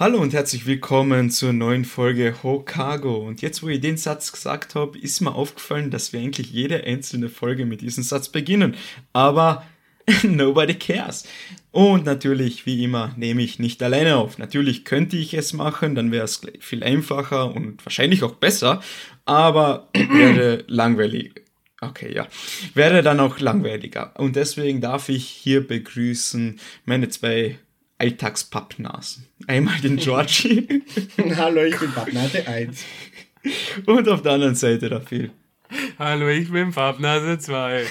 Hallo und herzlich willkommen zur neuen Folge Hokago. Und jetzt, wo ich den Satz gesagt habe, ist mir aufgefallen, dass wir eigentlich jede einzelne Folge mit diesem Satz beginnen. Aber nobody cares. Und natürlich, wie immer, nehme ich nicht alleine auf. Natürlich könnte ich es machen, dann wäre es viel einfacher und wahrscheinlich auch besser, aber wäre langweilig. Okay, ja. Wäre dann auch langweiliger. Und deswegen darf ich hier begrüßen meine zwei Alltagspappnasen. Einmal den Georgie. Hallo, ich bin Pappnase 1. Und auf der anderen Seite der Phil. Hallo, ich bin Pappnase 2.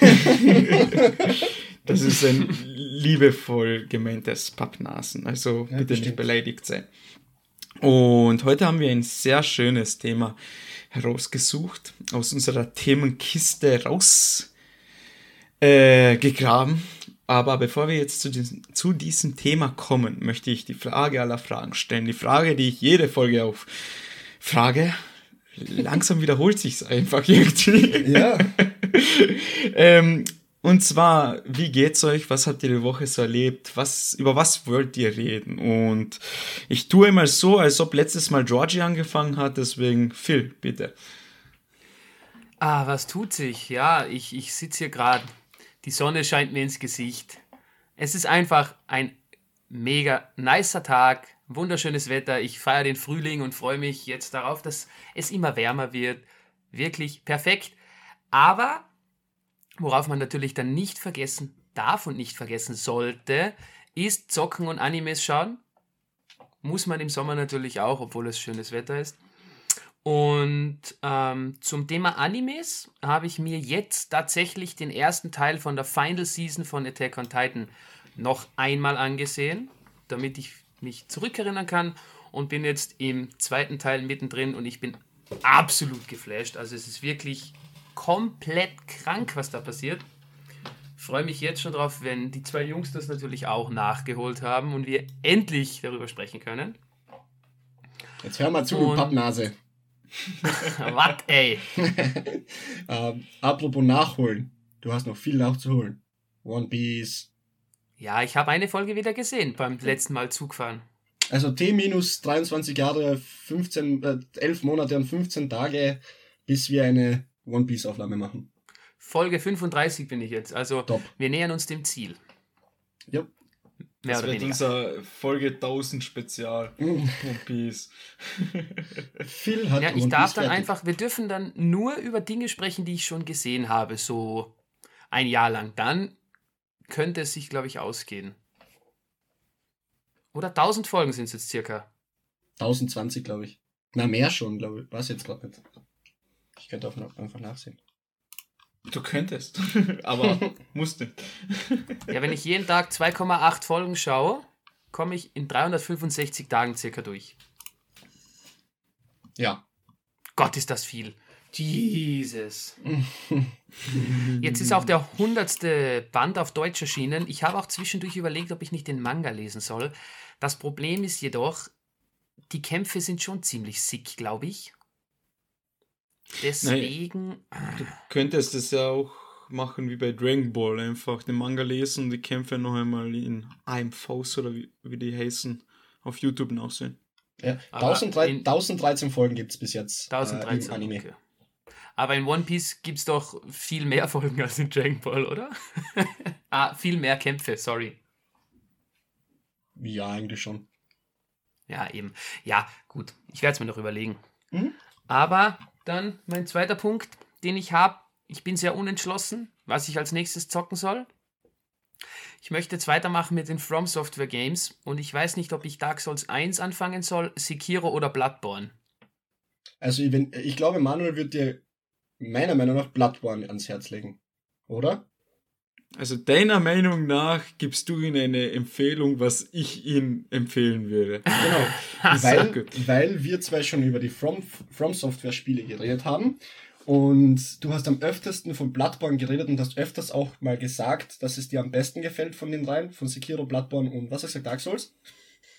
das ist ein liebevoll gemeintes Pappnasen. Also ja, bitte nicht beleidigt sein. Und heute haben wir ein sehr schönes Thema herausgesucht, aus unserer Themenkiste rausgegraben. Äh, aber bevor wir jetzt zu diesem, zu diesem Thema kommen, möchte ich die Frage aller Fragen stellen. Die Frage, die ich jede Folge auf frage. Langsam wiederholt sich's einfach irgendwie. Ja. ähm, und zwar, wie geht's euch? Was habt ihr die Woche so erlebt? Was, über was wollt ihr reden? Und ich tue immer so, als ob letztes Mal Georgie angefangen hat, deswegen Phil, bitte. Ah, was tut sich? Ja, ich, ich sitze hier gerade die Sonne scheint mir ins Gesicht. Es ist einfach ein mega nicer Tag, wunderschönes Wetter. Ich feiere den Frühling und freue mich jetzt darauf, dass es immer wärmer wird. Wirklich perfekt. Aber worauf man natürlich dann nicht vergessen darf und nicht vergessen sollte, ist Zocken und Animes schauen. Muss man im Sommer natürlich auch, obwohl es schönes Wetter ist. Und ähm, zum Thema Animes habe ich mir jetzt tatsächlich den ersten Teil von der Final Season von Attack on Titan noch einmal angesehen, damit ich mich zurückerinnern kann und bin jetzt im zweiten Teil mittendrin und ich bin absolut geflasht. Also es ist wirklich komplett krank, was da passiert. Freue mich jetzt schon drauf, wenn die zwei Jungs das natürlich auch nachgeholt haben und wir endlich darüber sprechen können. Jetzt hör mal zu, und, Pappnase. Was, ey? ähm, apropos nachholen. Du hast noch viel nachzuholen. One Piece. Ja, ich habe eine Folge wieder gesehen beim letzten Mal Zugfahren. Also T minus 23 Jahre, 15, äh, 11 Monate und 15 Tage, bis wir eine One Piece Aufnahme machen. Folge 35 bin ich jetzt. Also Top. wir nähern uns dem Ziel. Ja. Mehr das wird weniger. unser Folge 1000 Spezial. One Piece. Phil hat ja, ich darf dann fertig. einfach, wir dürfen dann nur über Dinge sprechen, die ich schon gesehen habe, so ein Jahr lang. Dann könnte es sich, glaube ich, ausgehen. Oder 1000 Folgen sind es jetzt circa. 1020, glaube ich. Na, mehr schon, glaube ich. Weiß jetzt gerade nicht. Ich könnte einfach nachsehen. Du könntest, aber musst nicht. ja, wenn ich jeden Tag 2,8 Folgen schaue, komme ich in 365 Tagen circa durch. Ja. Gott, ist das viel. Jesus. Jetzt ist auch der hundertste Band auf Deutsch erschienen. Ich habe auch zwischendurch überlegt, ob ich nicht den Manga lesen soll. Das Problem ist jedoch, die Kämpfe sind schon ziemlich sick, glaube ich. Deswegen. Nein, du könntest es ja auch machen wie bei Dragon Ball, einfach den Manga lesen und die Kämpfe noch einmal in AMVs oder wie, wie die heißen auf YouTube nachsehen. Ja, 1013, 1013 Folgen gibt es bis jetzt 1013, äh, im Anime. Okay. Aber in One Piece gibt es doch viel mehr Folgen als in Dragon Ball, oder? ah, viel mehr Kämpfe, sorry. Ja, eigentlich schon. Ja, eben. Ja, gut. Ich werde es mir noch überlegen. Mhm. Aber dann mein zweiter Punkt, den ich habe. Ich bin sehr unentschlossen, was ich als nächstes zocken soll. Ich möchte jetzt weitermachen mit den From Software Games und ich weiß nicht, ob ich Dark Souls 1 anfangen soll, Sekiro oder Bloodborne. Also ich, ich glaube, Manuel wird dir meiner Meinung nach Bloodborne ans Herz legen, oder? Also deiner Meinung nach gibst du ihm eine Empfehlung, was ich ihm empfehlen würde. Genau. weil, weil wir zwei schon über die From, From Software Spiele geredet haben. Und du hast am öftesten von Bloodborne geredet und hast öfters auch mal gesagt, dass es dir am besten gefällt von den dreien, von Sekiro, Bloodborne und was hast du gesagt, Dark Souls?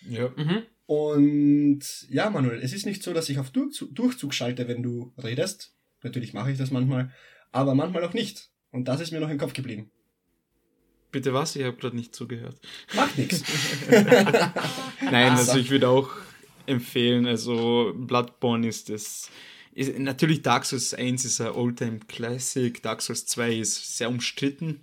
Ja. Mhm. Und ja, Manuel, es ist nicht so, dass ich auf Durchzug, Durchzug schalte, wenn du redest. Natürlich mache ich das manchmal, aber manchmal auch nicht. Und das ist mir noch im Kopf geblieben. Bitte was? Ich habe gerade nicht zugehört. Macht nichts. Nein, also ich würde auch empfehlen. Also Bloodborne ist das. Ist, natürlich Dark Souls 1 ist ein Oldtime Classic, Dark Souls 2 ist sehr umstritten.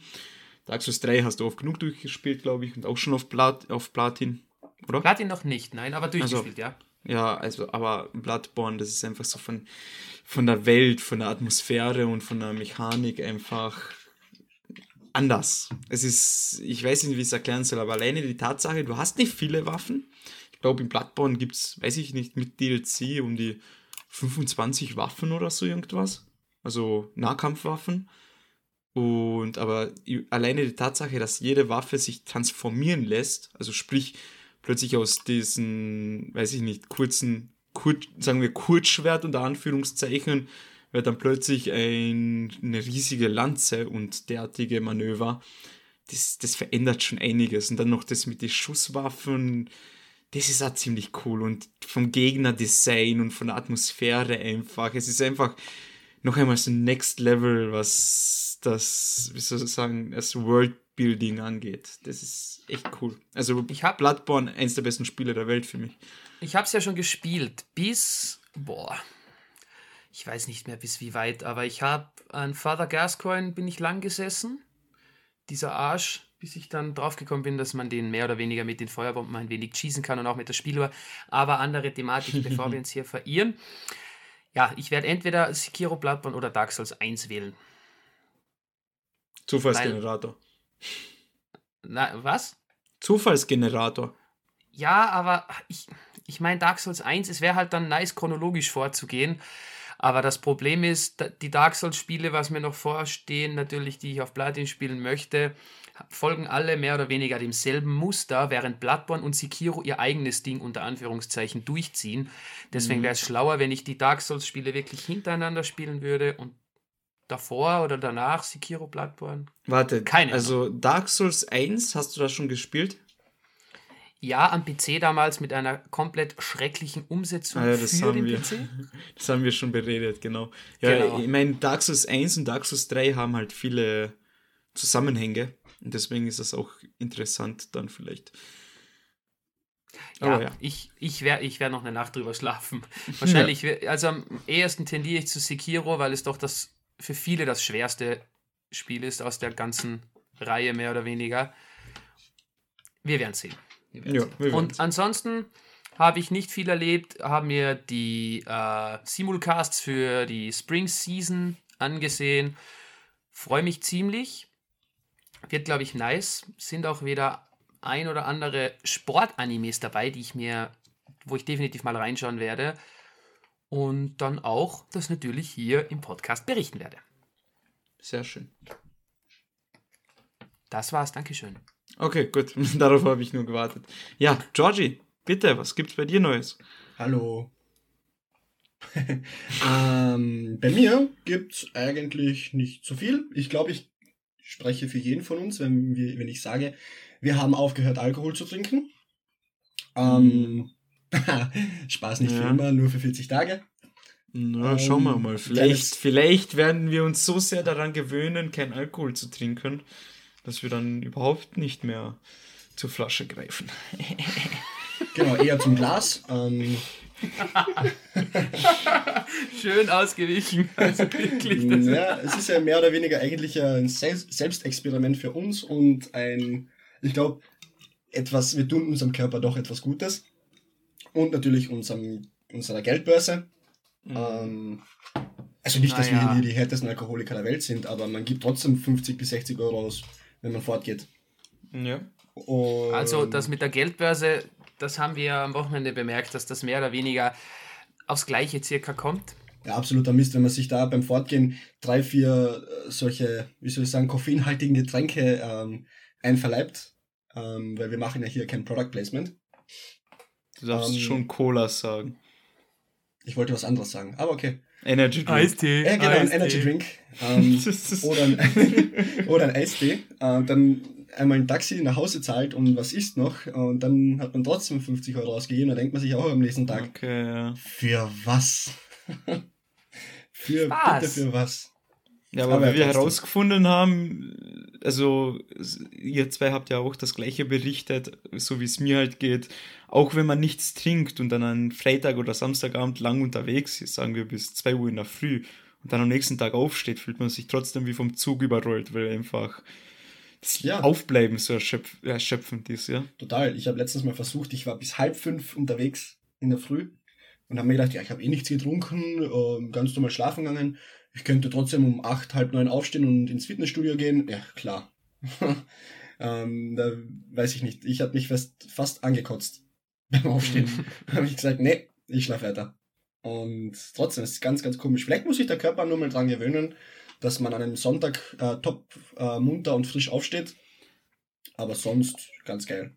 Dark Souls 3 hast du oft genug durchgespielt, glaube ich, und auch schon auf, Plat auf Platin, oder? Platin noch nicht, nein, aber durchgespielt, also, ja. Ja, also, aber Bloodborne, das ist einfach so von, von der Welt, von der Atmosphäre und von der Mechanik einfach anders. Es ist, ich weiß nicht, wie ich es erklären soll, aber alleine die Tatsache, du hast nicht viele Waffen. Ich glaube, in Bloodborne gibt es, weiß ich nicht, mit DLC um die 25 Waffen oder so irgendwas. Also Nahkampfwaffen. Und aber alleine die Tatsache, dass jede Waffe sich transformieren lässt, also sprich plötzlich aus diesen, weiß ich nicht, kurzen, kur, sagen wir Kurzschwert unter Anführungszeichen, wird dann plötzlich ein, eine riesige Lanze und derartige Manöver. Das, das verändert schon einiges. Und dann noch das mit den Schusswaffen, das ist auch ziemlich cool. Und vom Gegnerdesign und von der Atmosphäre einfach. Es ist einfach noch einmal so Next Level, was das, wie soll ich sagen, das Worldbuilding angeht. Das ist echt cool. Also ich hab, Bloodborne, eins der besten Spiele der Welt für mich. Ich habe es ja schon gespielt, bis, boah, ich weiß nicht mehr bis wie weit, aber ich habe an Father Gascoigne bin ich lang gesessen. Dieser Arsch, bis ich dann draufgekommen bin, dass man den mehr oder weniger mit den Feuerbomben ein wenig schießen kann und auch mit der Spieluhr. Aber andere Thematik, bevor wir uns hier verirren. Ja, ich werde entweder Sekiro Bloodborne oder Dark Souls 1 wählen. Zufallsgenerator. Na, was? Zufallsgenerator. Ja, aber ich, ich meine, Dark Souls 1, es wäre halt dann nice, chronologisch vorzugehen. Aber das Problem ist, die Dark Souls-Spiele, was mir noch vorstehen, natürlich, die ich auf Platin spielen möchte, folgen alle mehr oder weniger demselben Muster, während Bloodborne und Sekiro ihr eigenes Ding unter Anführungszeichen durchziehen. Deswegen mhm. wäre es schlauer, wenn ich die Dark Souls-Spiele wirklich hintereinander spielen würde und davor oder danach Sekiro Bloodborne. Warte, keine. Also Dark Souls 1, hast du das schon gespielt? Ja, am PC damals mit einer komplett schrecklichen Umsetzung ah, ja, das für den wir, PC. Das haben wir schon beredet, genau. Ja, genau. ich meine, Dark Souls 1 und Dark Souls 3 haben halt viele Zusammenhänge. Und deswegen ist das auch interessant dann vielleicht. Ja, ja, ich, ich werde ich werd noch eine Nacht drüber schlafen. Wahrscheinlich, ja. also am ehesten tendiere ich zu Sekiro, weil es doch das für viele das schwerste Spiel ist aus der ganzen Reihe, mehr oder weniger. Wir werden sehen. Ja, Und ansonsten habe ich nicht viel erlebt, habe mir die äh, Simulcasts für die Spring Season angesehen. Freue mich ziemlich. Wird, glaube ich, nice. Sind auch wieder ein oder andere Sportanimes dabei, die ich mir, wo ich definitiv mal reinschauen werde. Und dann auch das natürlich hier im Podcast berichten werde. Sehr schön. Das war's, Dankeschön. Okay, gut. Darauf habe ich nur gewartet. Ja, Georgie, bitte, was gibt's bei dir Neues? Hallo. ähm, bei mir gibt's eigentlich nicht so viel. Ich glaube, ich spreche für jeden von uns, wenn, wir, wenn ich sage, wir haben aufgehört, Alkohol zu trinken. Ähm, Spaß nicht ja. für immer, nur für 40 Tage. Na, ähm, schauen wir mal. Vielleicht, vielleicht werden wir uns so sehr daran gewöhnen, kein Alkohol zu trinken, dass wir dann überhaupt nicht mehr zur Flasche greifen. genau, eher zum Glas. Ähm. Schön ausgewichen. Also wirklich. ja, es ist ja mehr oder weniger eigentlich ein Selbstexperiment für uns und ein, ich glaube, etwas, wir tun unserem Körper doch etwas Gutes. Und natürlich unserem, unserer Geldbörse. Mhm. Ähm, also nicht, dass naja. wir die, die härtesten Alkoholiker der Welt sind, aber man gibt trotzdem 50 bis 60 Euro aus wenn man fortgeht. Ja. Und also das mit der Geldbörse, das haben wir am Wochenende bemerkt, dass das mehr oder weniger aufs Gleiche circa kommt. Ja, absoluter Mist, wenn man sich da beim Fortgehen drei, vier äh, solche, wie soll ich sagen, koffeinhaltigen Getränke ähm, einverleibt, ähm, weil wir machen ja hier kein Product Placement. Du darfst ähm, schon Cola sagen. Ich wollte was anderes sagen, aber okay. Energy Drink. Eistee. Ja, genau, ein Energy Drink. Ähm, oder, ein, oder ein Eistee. Äh, dann einmal ein Taxi nach Hause zahlt und was isst noch. Und dann hat man trotzdem 50 Euro ausgegeben. Da denkt man sich auch am nächsten Tag. Okay, ja. Für was? für, Spaß. bitte für was? Ja, aber, aber wie wir herausgefunden haben, also ihr zwei habt ja auch das gleiche berichtet, so wie es mir halt geht. Auch wenn man nichts trinkt und dann an Freitag oder Samstagabend lang unterwegs ist, sagen wir bis 2 Uhr in der Früh, und dann am nächsten Tag aufsteht, fühlt man sich trotzdem wie vom Zug überrollt, weil einfach das ja. Aufbleiben so erschöpf erschöpfend ist, ja. Total. Ich habe letztens mal versucht, ich war bis halb fünf unterwegs in der Früh und habe mir gedacht, ja, ich habe eh nichts getrunken, äh, ganz normal schlafen gegangen. Ich könnte trotzdem um acht, halb neun aufstehen und ins Fitnessstudio gehen. Ja, klar. ähm, da weiß ich nicht. Ich habe mich fast, fast angekotzt beim Aufstehen. habe ich gesagt, nee, ich schlafe weiter. Und trotzdem ist es ganz, ganz komisch. Vielleicht muss sich der Körper nur mal dran gewöhnen, dass man an einem Sonntag äh, top äh, munter und frisch aufsteht. Aber sonst ganz geil.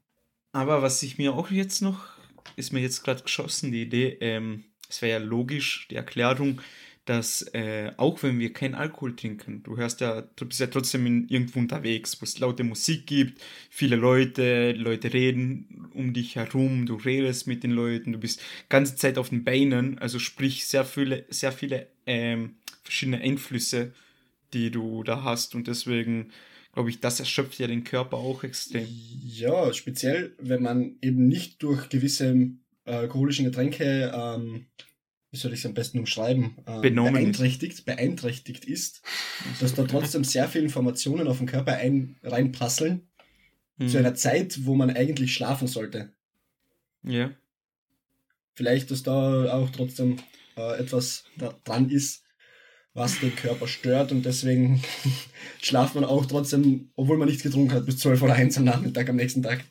Aber was ich mir auch jetzt noch, ist mir jetzt gerade geschossen, die Idee, ähm, es wäre ja logisch, die Erklärung, dass äh, auch wenn wir keinen Alkohol trinken, du hörst ja, du bist ja trotzdem in, irgendwo unterwegs, wo es laute Musik gibt, viele Leute, Leute reden um dich herum, du redest mit den Leuten, du bist ganze Zeit auf den Beinen, also sprich sehr viele, sehr viele ähm, verschiedene Einflüsse, die du da hast und deswegen glaube ich, das erschöpft ja den Körper auch extrem. Ja, speziell, wenn man eben nicht durch gewisse äh, alkoholischen Getränke ähm, wie soll ich es am besten umschreiben, äh, beeinträchtigt, beeinträchtigt ist, dass da trotzdem sehr viele Informationen auf den Körper ein, reinprasseln, mhm. zu einer Zeit, wo man eigentlich schlafen sollte. Ja. Vielleicht, dass da auch trotzdem äh, etwas da dran ist, was den Körper stört und deswegen schlaft man auch trotzdem, obwohl man nichts getrunken hat, bis 12 oder 1 am Nachmittag am nächsten Tag.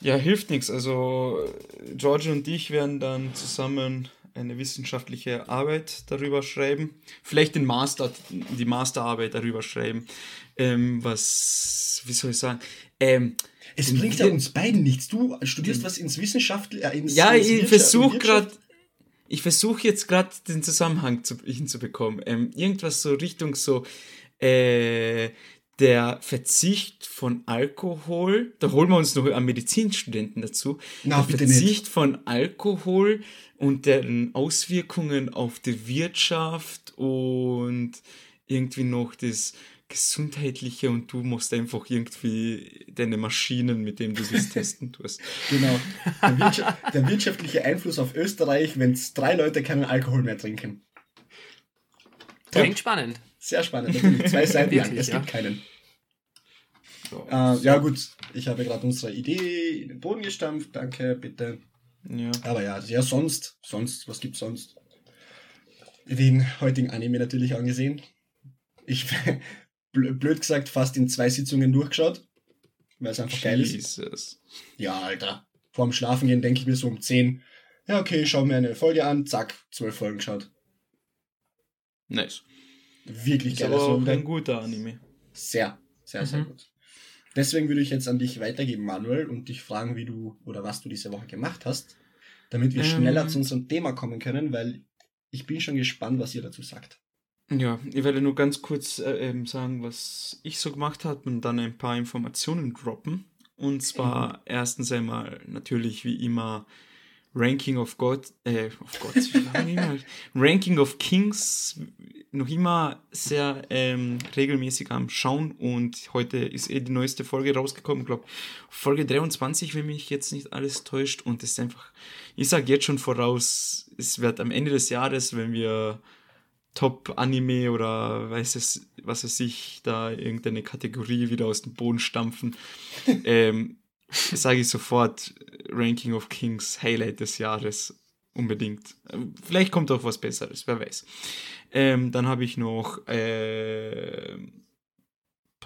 Ja, hilft nichts. Also George und ich werden dann zusammen eine wissenschaftliche Arbeit darüber schreiben, vielleicht den Master, die Masterarbeit darüber schreiben, ähm, was, wie soll ich sagen, ähm, es bringt ja uns beiden nichts. Du studierst was ins Wissenschaftliche, äh, ins, ja, ins ich versuche gerade, ich versuche jetzt gerade den Zusammenhang zu, hinzubekommen. Ähm, irgendwas so Richtung so, äh, der Verzicht von Alkohol, da holen wir uns noch einen Medizinstudenten dazu, Na, der Verzicht nicht. von Alkohol und deren Auswirkungen auf die Wirtschaft und irgendwie noch das gesundheitliche und du musst einfach irgendwie deine Maschinen, mit denen du das testen tust. Genau. Der, Wirtschaft, der wirtschaftliche Einfluss auf Österreich, wenn es drei Leute keinen Alkohol mehr trinken. Klingt spannend. Sehr spannend, natürlich. Zwei Seiten lang. Es ja. gibt keinen. So, äh, ja, gut. Ich habe gerade unsere Idee in den Boden gestampft. Danke, bitte. Ja. Aber ja, ja, sonst, sonst, was gibt's sonst? Den heutigen Anime natürlich angesehen. Ich, blöd gesagt, fast in zwei Sitzungen durchgeschaut. Weil es einfach geil ist. Ja, Alter. Vorm Schlafen gehen denke ich mir so um 10. Ja, okay, schau mir eine Folge an. Zack, zwölf Folgen geschaut. Nice. Wirklich geil. Ist aber auch ein guter Anime. Sehr, sehr, mhm. sehr gut. Deswegen würde ich jetzt an dich weitergeben, Manuel, und dich fragen, wie du oder was du diese Woche gemacht hast, damit wir ähm, schneller zu unserem Thema kommen können, weil ich bin schon gespannt, was ihr dazu sagt. Ja, ich werde nur ganz kurz äh, ähm, sagen, was ich so gemacht habe und dann ein paar Informationen droppen. Und zwar mhm. erstens einmal natürlich wie immer Ranking of God, äh, of God, Ranking of Kings noch immer sehr ähm, regelmäßig am Schauen und heute ist eh die neueste Folge rausgekommen, ich glaube Folge 23, wenn mich jetzt nicht alles täuscht und es ist einfach, ich sage jetzt schon voraus, es wird am Ende des Jahres, wenn wir Top-Anime oder weiß es, was weiß ich, da irgendeine Kategorie wieder aus dem Boden stampfen, ähm, sage ich sofort Ranking of Kings Highlight des Jahres. Unbedingt. Vielleicht kommt auch was Besseres, wer weiß. Ähm, dann habe ich noch äh,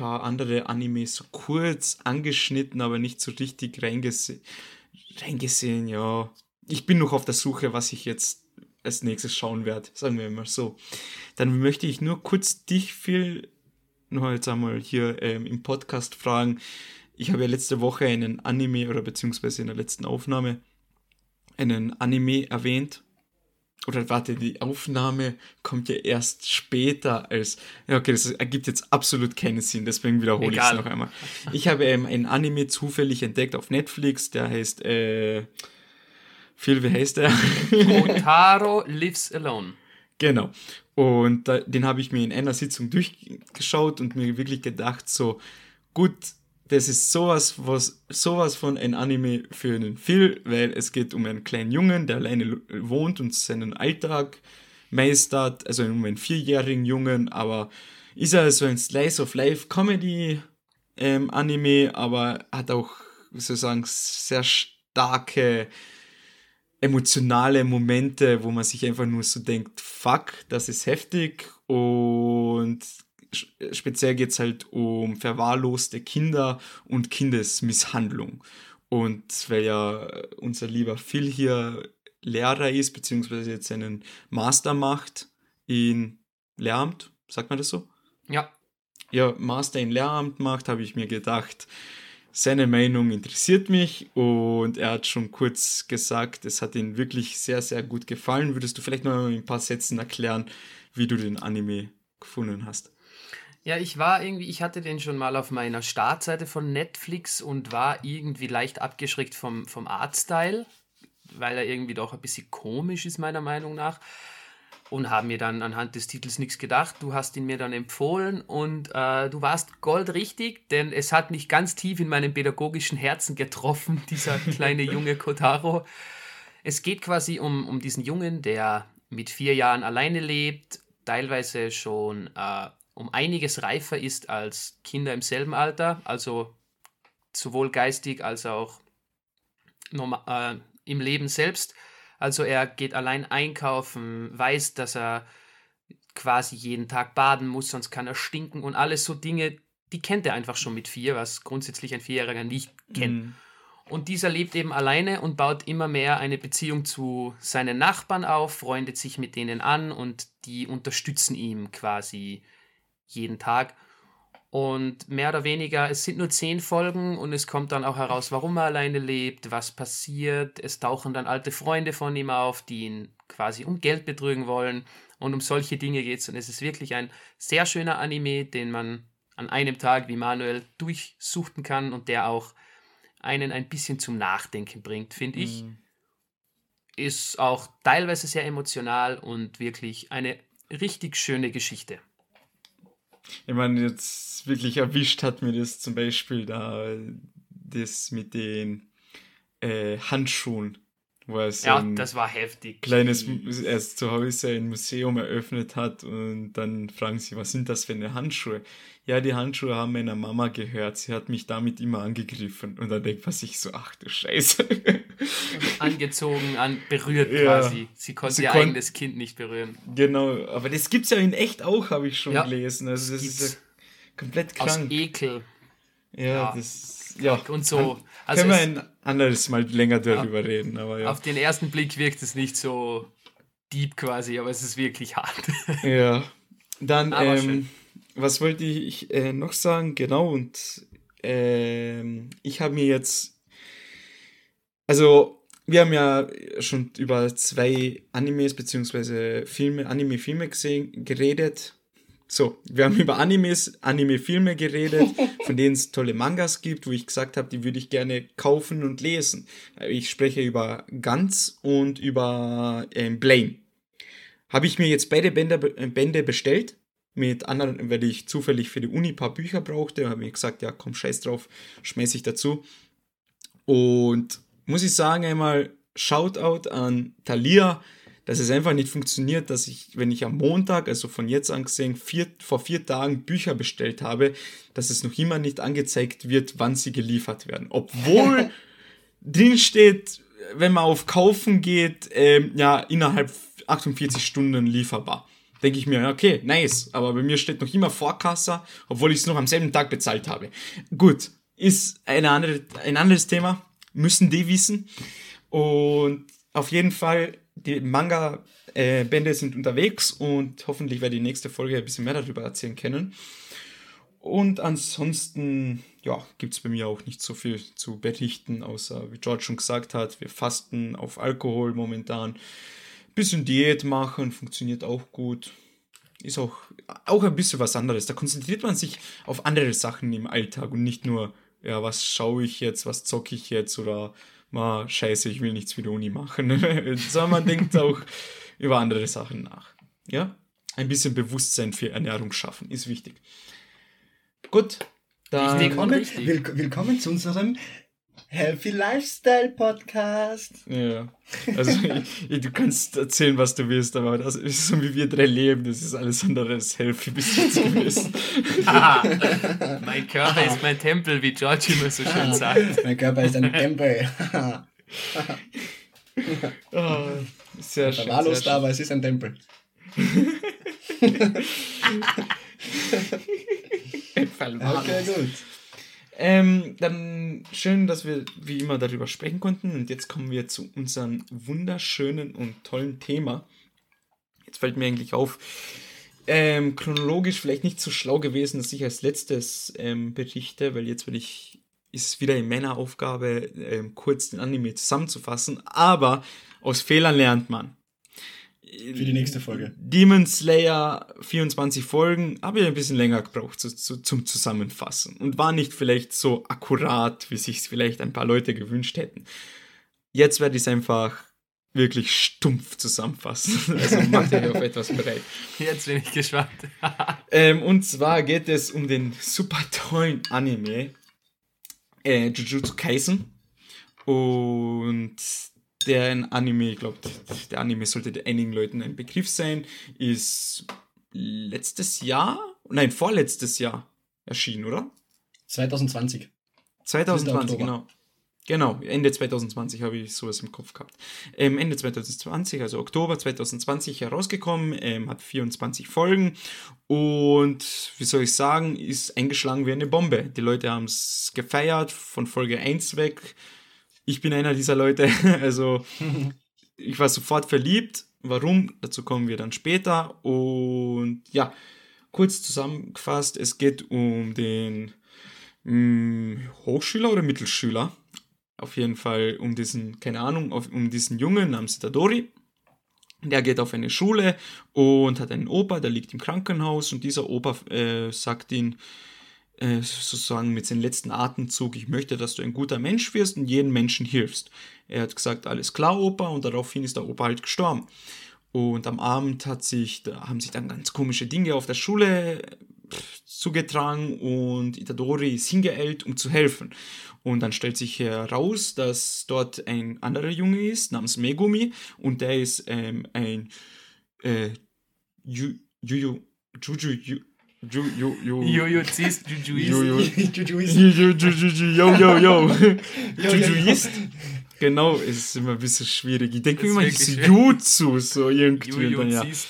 paar andere Animes so kurz angeschnitten, aber nicht so richtig reingese reingesehen. Ja, ich bin noch auf der Suche, was ich jetzt als nächstes schauen werde, sagen wir mal so. Dann möchte ich nur kurz dich viel noch jetzt einmal hier ähm, im Podcast fragen, ich habe ja letzte Woche einen Anime oder beziehungsweise in der letzten Aufnahme einen Anime erwähnt. Oder warte, die Aufnahme kommt ja erst später als. Ja, okay, das ergibt jetzt absolut keinen Sinn, deswegen wiederhole ich es noch einmal. Ich habe ähm, einen Anime zufällig entdeckt auf Netflix, der heißt. Äh, Phil, wie heißt der? Kotaro Lives Alone. Genau. Und da, den habe ich mir in einer Sitzung durchgeschaut und mir wirklich gedacht, so, gut, das ist sowas, was, sowas von ein Anime für einen Phil, weil es geht um einen kleinen Jungen, der alleine wohnt und seinen Alltag meistert, also um einen vierjährigen Jungen, aber ist er so ein Slice of Life Comedy ähm, Anime, aber hat auch sozusagen sehr starke emotionale Momente, wo man sich einfach nur so denkt, fuck, das ist heftig und speziell geht es halt um verwahrloste Kinder und Kindesmisshandlung. Und weil ja unser lieber Phil hier Lehrer ist, beziehungsweise jetzt einen Master macht in Lehramt, sagt man das so? Ja. Ja, Master in Lehramt macht, habe ich mir gedacht, seine Meinung interessiert mich und er hat schon kurz gesagt, es hat ihm wirklich sehr, sehr gut gefallen. Würdest du vielleicht noch in ein paar Sätzen erklären, wie du den Anime gefunden hast? Ja, ich war irgendwie, ich hatte den schon mal auf meiner Startseite von Netflix und war irgendwie leicht abgeschreckt vom, vom Artstyle, weil er irgendwie doch ein bisschen komisch ist, meiner Meinung nach. Und habe mir dann anhand des Titels nichts gedacht. Du hast ihn mir dann empfohlen und äh, du warst goldrichtig, denn es hat mich ganz tief in meinem pädagogischen Herzen getroffen, dieser kleine junge Kotaro. Es geht quasi um, um diesen Jungen, der mit vier Jahren alleine lebt, teilweise schon äh, um einiges reifer ist als Kinder im selben Alter, also sowohl geistig als auch äh, im Leben selbst. Also er geht allein einkaufen, weiß, dass er quasi jeden Tag baden muss, sonst kann er stinken und alles so Dinge, die kennt er einfach schon mit vier, was grundsätzlich ein Vierjähriger nicht kennt. Mhm. Und dieser lebt eben alleine und baut immer mehr eine Beziehung zu seinen Nachbarn auf, freundet sich mit denen an und die unterstützen ihm quasi jeden Tag. Und mehr oder weniger, es sind nur zehn Folgen und es kommt dann auch heraus, warum er alleine lebt, was passiert. Es tauchen dann alte Freunde von ihm auf, die ihn quasi um Geld betrügen wollen. Und um solche Dinge geht es. Und es ist wirklich ein sehr schöner Anime, den man an einem Tag wie Manuel durchsuchten kann und der auch einen ein bisschen zum Nachdenken bringt, finde ich. Mhm. Ist auch teilweise sehr emotional und wirklich eine richtig schöne Geschichte. Ich meine, jetzt wirklich erwischt hat mir das zum Beispiel da das mit den äh, Handschuhen. Wo er so ja, das war heftig. Kleines, erst zu Hause ein Museum eröffnet hat und dann fragen sie, was sind das für eine Handschuhe? Ja, die Handschuhe haben meiner Mama gehört. Sie hat mich damit immer angegriffen. Und dann denkt man sich so, ach du Scheiße. angezogen, an, berührt ja. quasi. Sie konnte Sie ihr kon eigenes Kind nicht berühren. Genau, aber das gibt es ja in echt auch, habe ich schon ja, gelesen. Also das ist ja komplett krank. Aus Ekel. Ja, ja. das ja. Und so. Also können wir ein anderes Mal länger darüber reden. Aber ja. Auf den ersten Blick wirkt es nicht so deep quasi, aber es ist wirklich hart. ja. Dann, ähm, was wollte ich äh, noch sagen? Genau, und ähm, ich habe mir jetzt also, wir haben ja schon über zwei Animes bzw. Filme, Anime-Filme gesehen, geredet. So, wir haben über Animes, Anime-Filme geredet, von denen es tolle Mangas gibt, wo ich gesagt habe, die würde ich gerne kaufen und lesen. Ich spreche über Guns und über ähm, Blame. Habe ich mir jetzt beide Bände, Bände bestellt. Mit anderen, weil ich zufällig für die Uni ein paar Bücher brauchte, habe ich gesagt, ja komm, scheiß drauf, schmeiß ich dazu. Und muss ich sagen, einmal Shoutout an Thalia, dass es einfach nicht funktioniert, dass ich, wenn ich am Montag, also von jetzt an gesehen, vier, vor vier Tagen Bücher bestellt habe, dass es noch immer nicht angezeigt wird, wann sie geliefert werden. Obwohl drin steht, wenn man auf Kaufen geht, ähm, ja, innerhalb 48 Stunden lieferbar. Denke ich mir, okay, nice, aber bei mir steht noch immer Vorkasse, obwohl ich es noch am selben Tag bezahlt habe. Gut, ist eine andere, ein anderes Thema müssen die wissen. Und auf jeden Fall, die Manga-Bände sind unterwegs und hoffentlich werde die nächste Folge ein bisschen mehr darüber erzählen können. Und ansonsten, ja, gibt es bei mir auch nicht so viel zu berichten, außer wie George schon gesagt hat, wir fasten auf Alkohol momentan. Bisschen Diät machen, funktioniert auch gut. Ist auch, auch ein bisschen was anderes. Da konzentriert man sich auf andere Sachen im Alltag und nicht nur ja, was schaue ich jetzt, was zocke ich jetzt oder mal scheiße, ich will nichts für die Uni machen. Sondern man denkt auch über andere Sachen nach. Ja, ein bisschen Bewusstsein für Ernährung schaffen ist wichtig. Gut. Dann willkommen, will, willkommen zu unserem Healthy Lifestyle Podcast. Ja. Also du kannst erzählen, was du willst, aber das ist so wie wir drei leben, das ist alles andere als healthy bis jetzt gewesen. ah, mein Körper ist mein Tempel, wie George immer so schön sagt. mein Körper ist ein Tempel. oh, sehr schön. Verwahrlost, aber es ist ein Tempel. okay, gut. Ähm, dann schön, dass wir wie immer darüber sprechen konnten. Und jetzt kommen wir zu unserem wunderschönen und tollen Thema. Jetzt fällt mir eigentlich auf, ähm, chronologisch vielleicht nicht so schlau gewesen, dass ich als letztes ähm, berichte, weil jetzt will ich, ist es wieder in meiner Aufgabe, ähm, kurz den Anime zusammenzufassen. Aber aus Fehlern lernt man. Für die nächste Folge. Demon Slayer 24 Folgen habe ich ein bisschen länger gebraucht zu, zu, zum Zusammenfassen und war nicht vielleicht so akkurat, wie sich es vielleicht ein paar Leute gewünscht hätten. Jetzt werde ich es einfach wirklich stumpf zusammenfassen. Also macht euch auf etwas bereit. Jetzt bin ich gespannt. ähm, und zwar geht es um den super tollen Anime äh, Jujutsu Kaisen. Und der Anime, ich glaube, der Anime sollte einigen Leuten ein Begriff sein, ist letztes Jahr, nein, vorletztes Jahr erschienen, oder? 2020. 2020, genau. Genau, Ende 2020 habe ich sowas im Kopf gehabt. Ähm, Ende 2020, also Oktober 2020 herausgekommen, ähm, hat 24 Folgen und wie soll ich sagen, ist eingeschlagen wie eine Bombe. Die Leute haben es gefeiert, von Folge 1 weg ich bin einer dieser Leute. Also ich war sofort verliebt. Warum? Dazu kommen wir dann später. Und ja, kurz zusammengefasst, es geht um den mh, hm, Hochschüler oder Mittelschüler. Auf jeden Fall um diesen, keine Ahnung, auf, um diesen Jungen namens Itadori. Der geht auf eine Schule und hat einen Opa, der liegt im Krankenhaus und dieser Opa äh, sagt ihn, äh, sozusagen mit seinem letzten Atemzug, ich möchte, dass du ein guter Mensch wirst und jedem Menschen hilfst. Er hat gesagt, alles klar, Opa, und daraufhin ist der Opa halt gestorben. Und am Abend hat sich, da haben sich dann ganz komische Dinge auf der Schule zugetragen und Itadori ist hingeeilt, um zu helfen. Und dann stellt sich heraus, dass dort ein anderer Junge ist, namens Megumi, und der ist ähm, ein äh, Juju, Juju, Ju, ju, ju. Jujuist. Yo, yo, yo. Jujuist. Genau, es ist immer ein bisschen schwierig. Ich denke immer, es ist Jutsu, so irgendwie. Jujuist.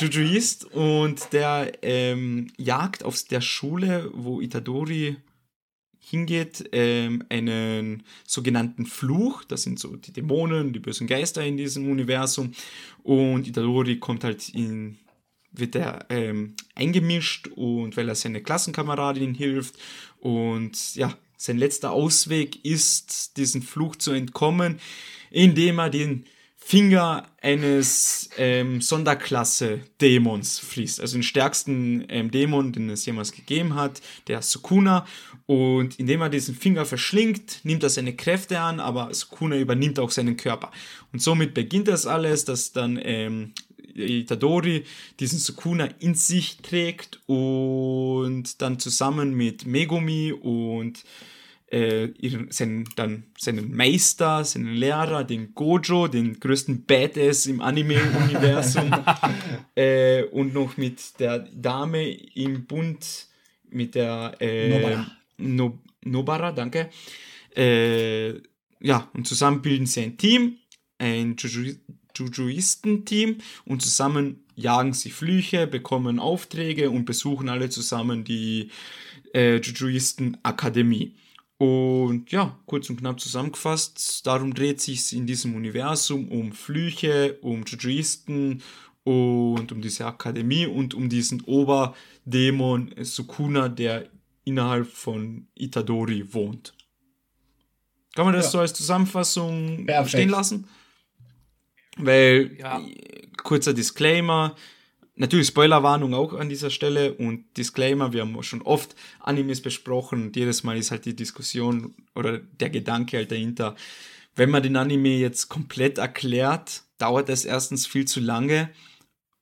Jujuist. Und der ähm, jagt auf der Schule, wo Itadori hingeht, ähm, einen sogenannten Fluch. Das sind so die Dämonen, die bösen Geister in diesem Universum. Und Itadori kommt halt in wird er ähm, eingemischt und weil er seine Klassenkameradin hilft und ja, sein letzter Ausweg ist, diesen Fluch zu entkommen, indem er den Finger eines ähm, Sonderklasse-Dämons fließt. Also den stärksten ähm, Dämon, den es jemals gegeben hat, der Sukuna. Und indem er diesen Finger verschlingt, nimmt er seine Kräfte an, aber Sukuna übernimmt auch seinen Körper. Und somit beginnt das alles, dass dann ähm, Itadori diesen Sukuna in sich trägt und dann zusammen mit Megumi und äh, ihren, seinen, dann seinen Meister, seinen Lehrer, den Gojo, den größten Badass im Anime-Universum äh, und noch mit der Dame im Bund, mit der äh, Nobara. No, Nobara, danke. Äh, ja, und zusammen bilden sie ein Team, ein Juju Jujuisten-Team und zusammen jagen sie Flüche, bekommen Aufträge und besuchen alle zusammen die äh, Jujuisten-Akademie. Und ja, kurz und knapp zusammengefasst, darum dreht sich in diesem Universum um Flüche, um Jujuisten und um diese Akademie und um diesen Oberdämon Sukuna, der innerhalb von Itadori wohnt. Kann man das ja. so als Zusammenfassung Perfekt. stehen lassen? Weil, ja. kurzer Disclaimer, natürlich Spoilerwarnung auch an dieser Stelle und Disclaimer, wir haben schon oft Animes besprochen und jedes Mal ist halt die Diskussion oder der Gedanke halt dahinter, wenn man den Anime jetzt komplett erklärt, dauert es erstens viel zu lange.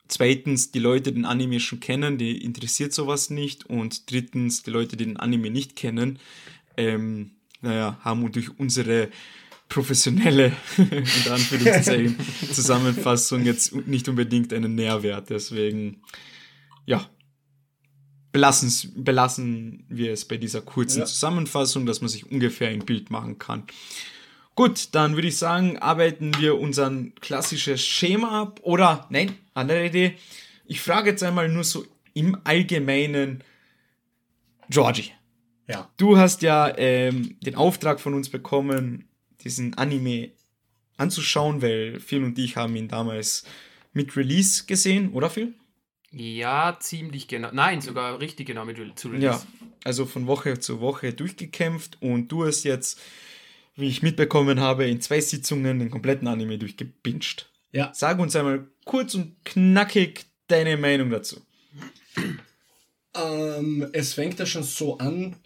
zweitens die Leute den Anime schon kennen, die interessiert sowas nicht. Und drittens die Leute, die den Anime nicht kennen, ähm, naja, haben durch unsere professionelle Zusammenfassung jetzt nicht unbedingt einen Nährwert. Deswegen, ja, belassen, belassen wir es bei dieser kurzen ja. Zusammenfassung, dass man sich ungefähr ein Bild machen kann. Gut, dann würde ich sagen, arbeiten wir unser klassisches Schema ab. Oder, nein, andere Idee. Ich frage jetzt einmal nur so im Allgemeinen, Georgie. Ja. Du hast ja ähm, den Auftrag von uns bekommen, diesen Anime anzuschauen, weil Phil und ich haben ihn damals mit Release gesehen, oder Phil? Ja, ziemlich genau. Nein, sogar richtig genau mit zu Release. Ja, also von Woche zu Woche durchgekämpft und du hast jetzt, wie ich mitbekommen habe, in zwei Sitzungen den kompletten Anime durchgebinged. Ja. Sag uns einmal kurz und knackig deine Meinung dazu. Ähm, es fängt ja schon so an,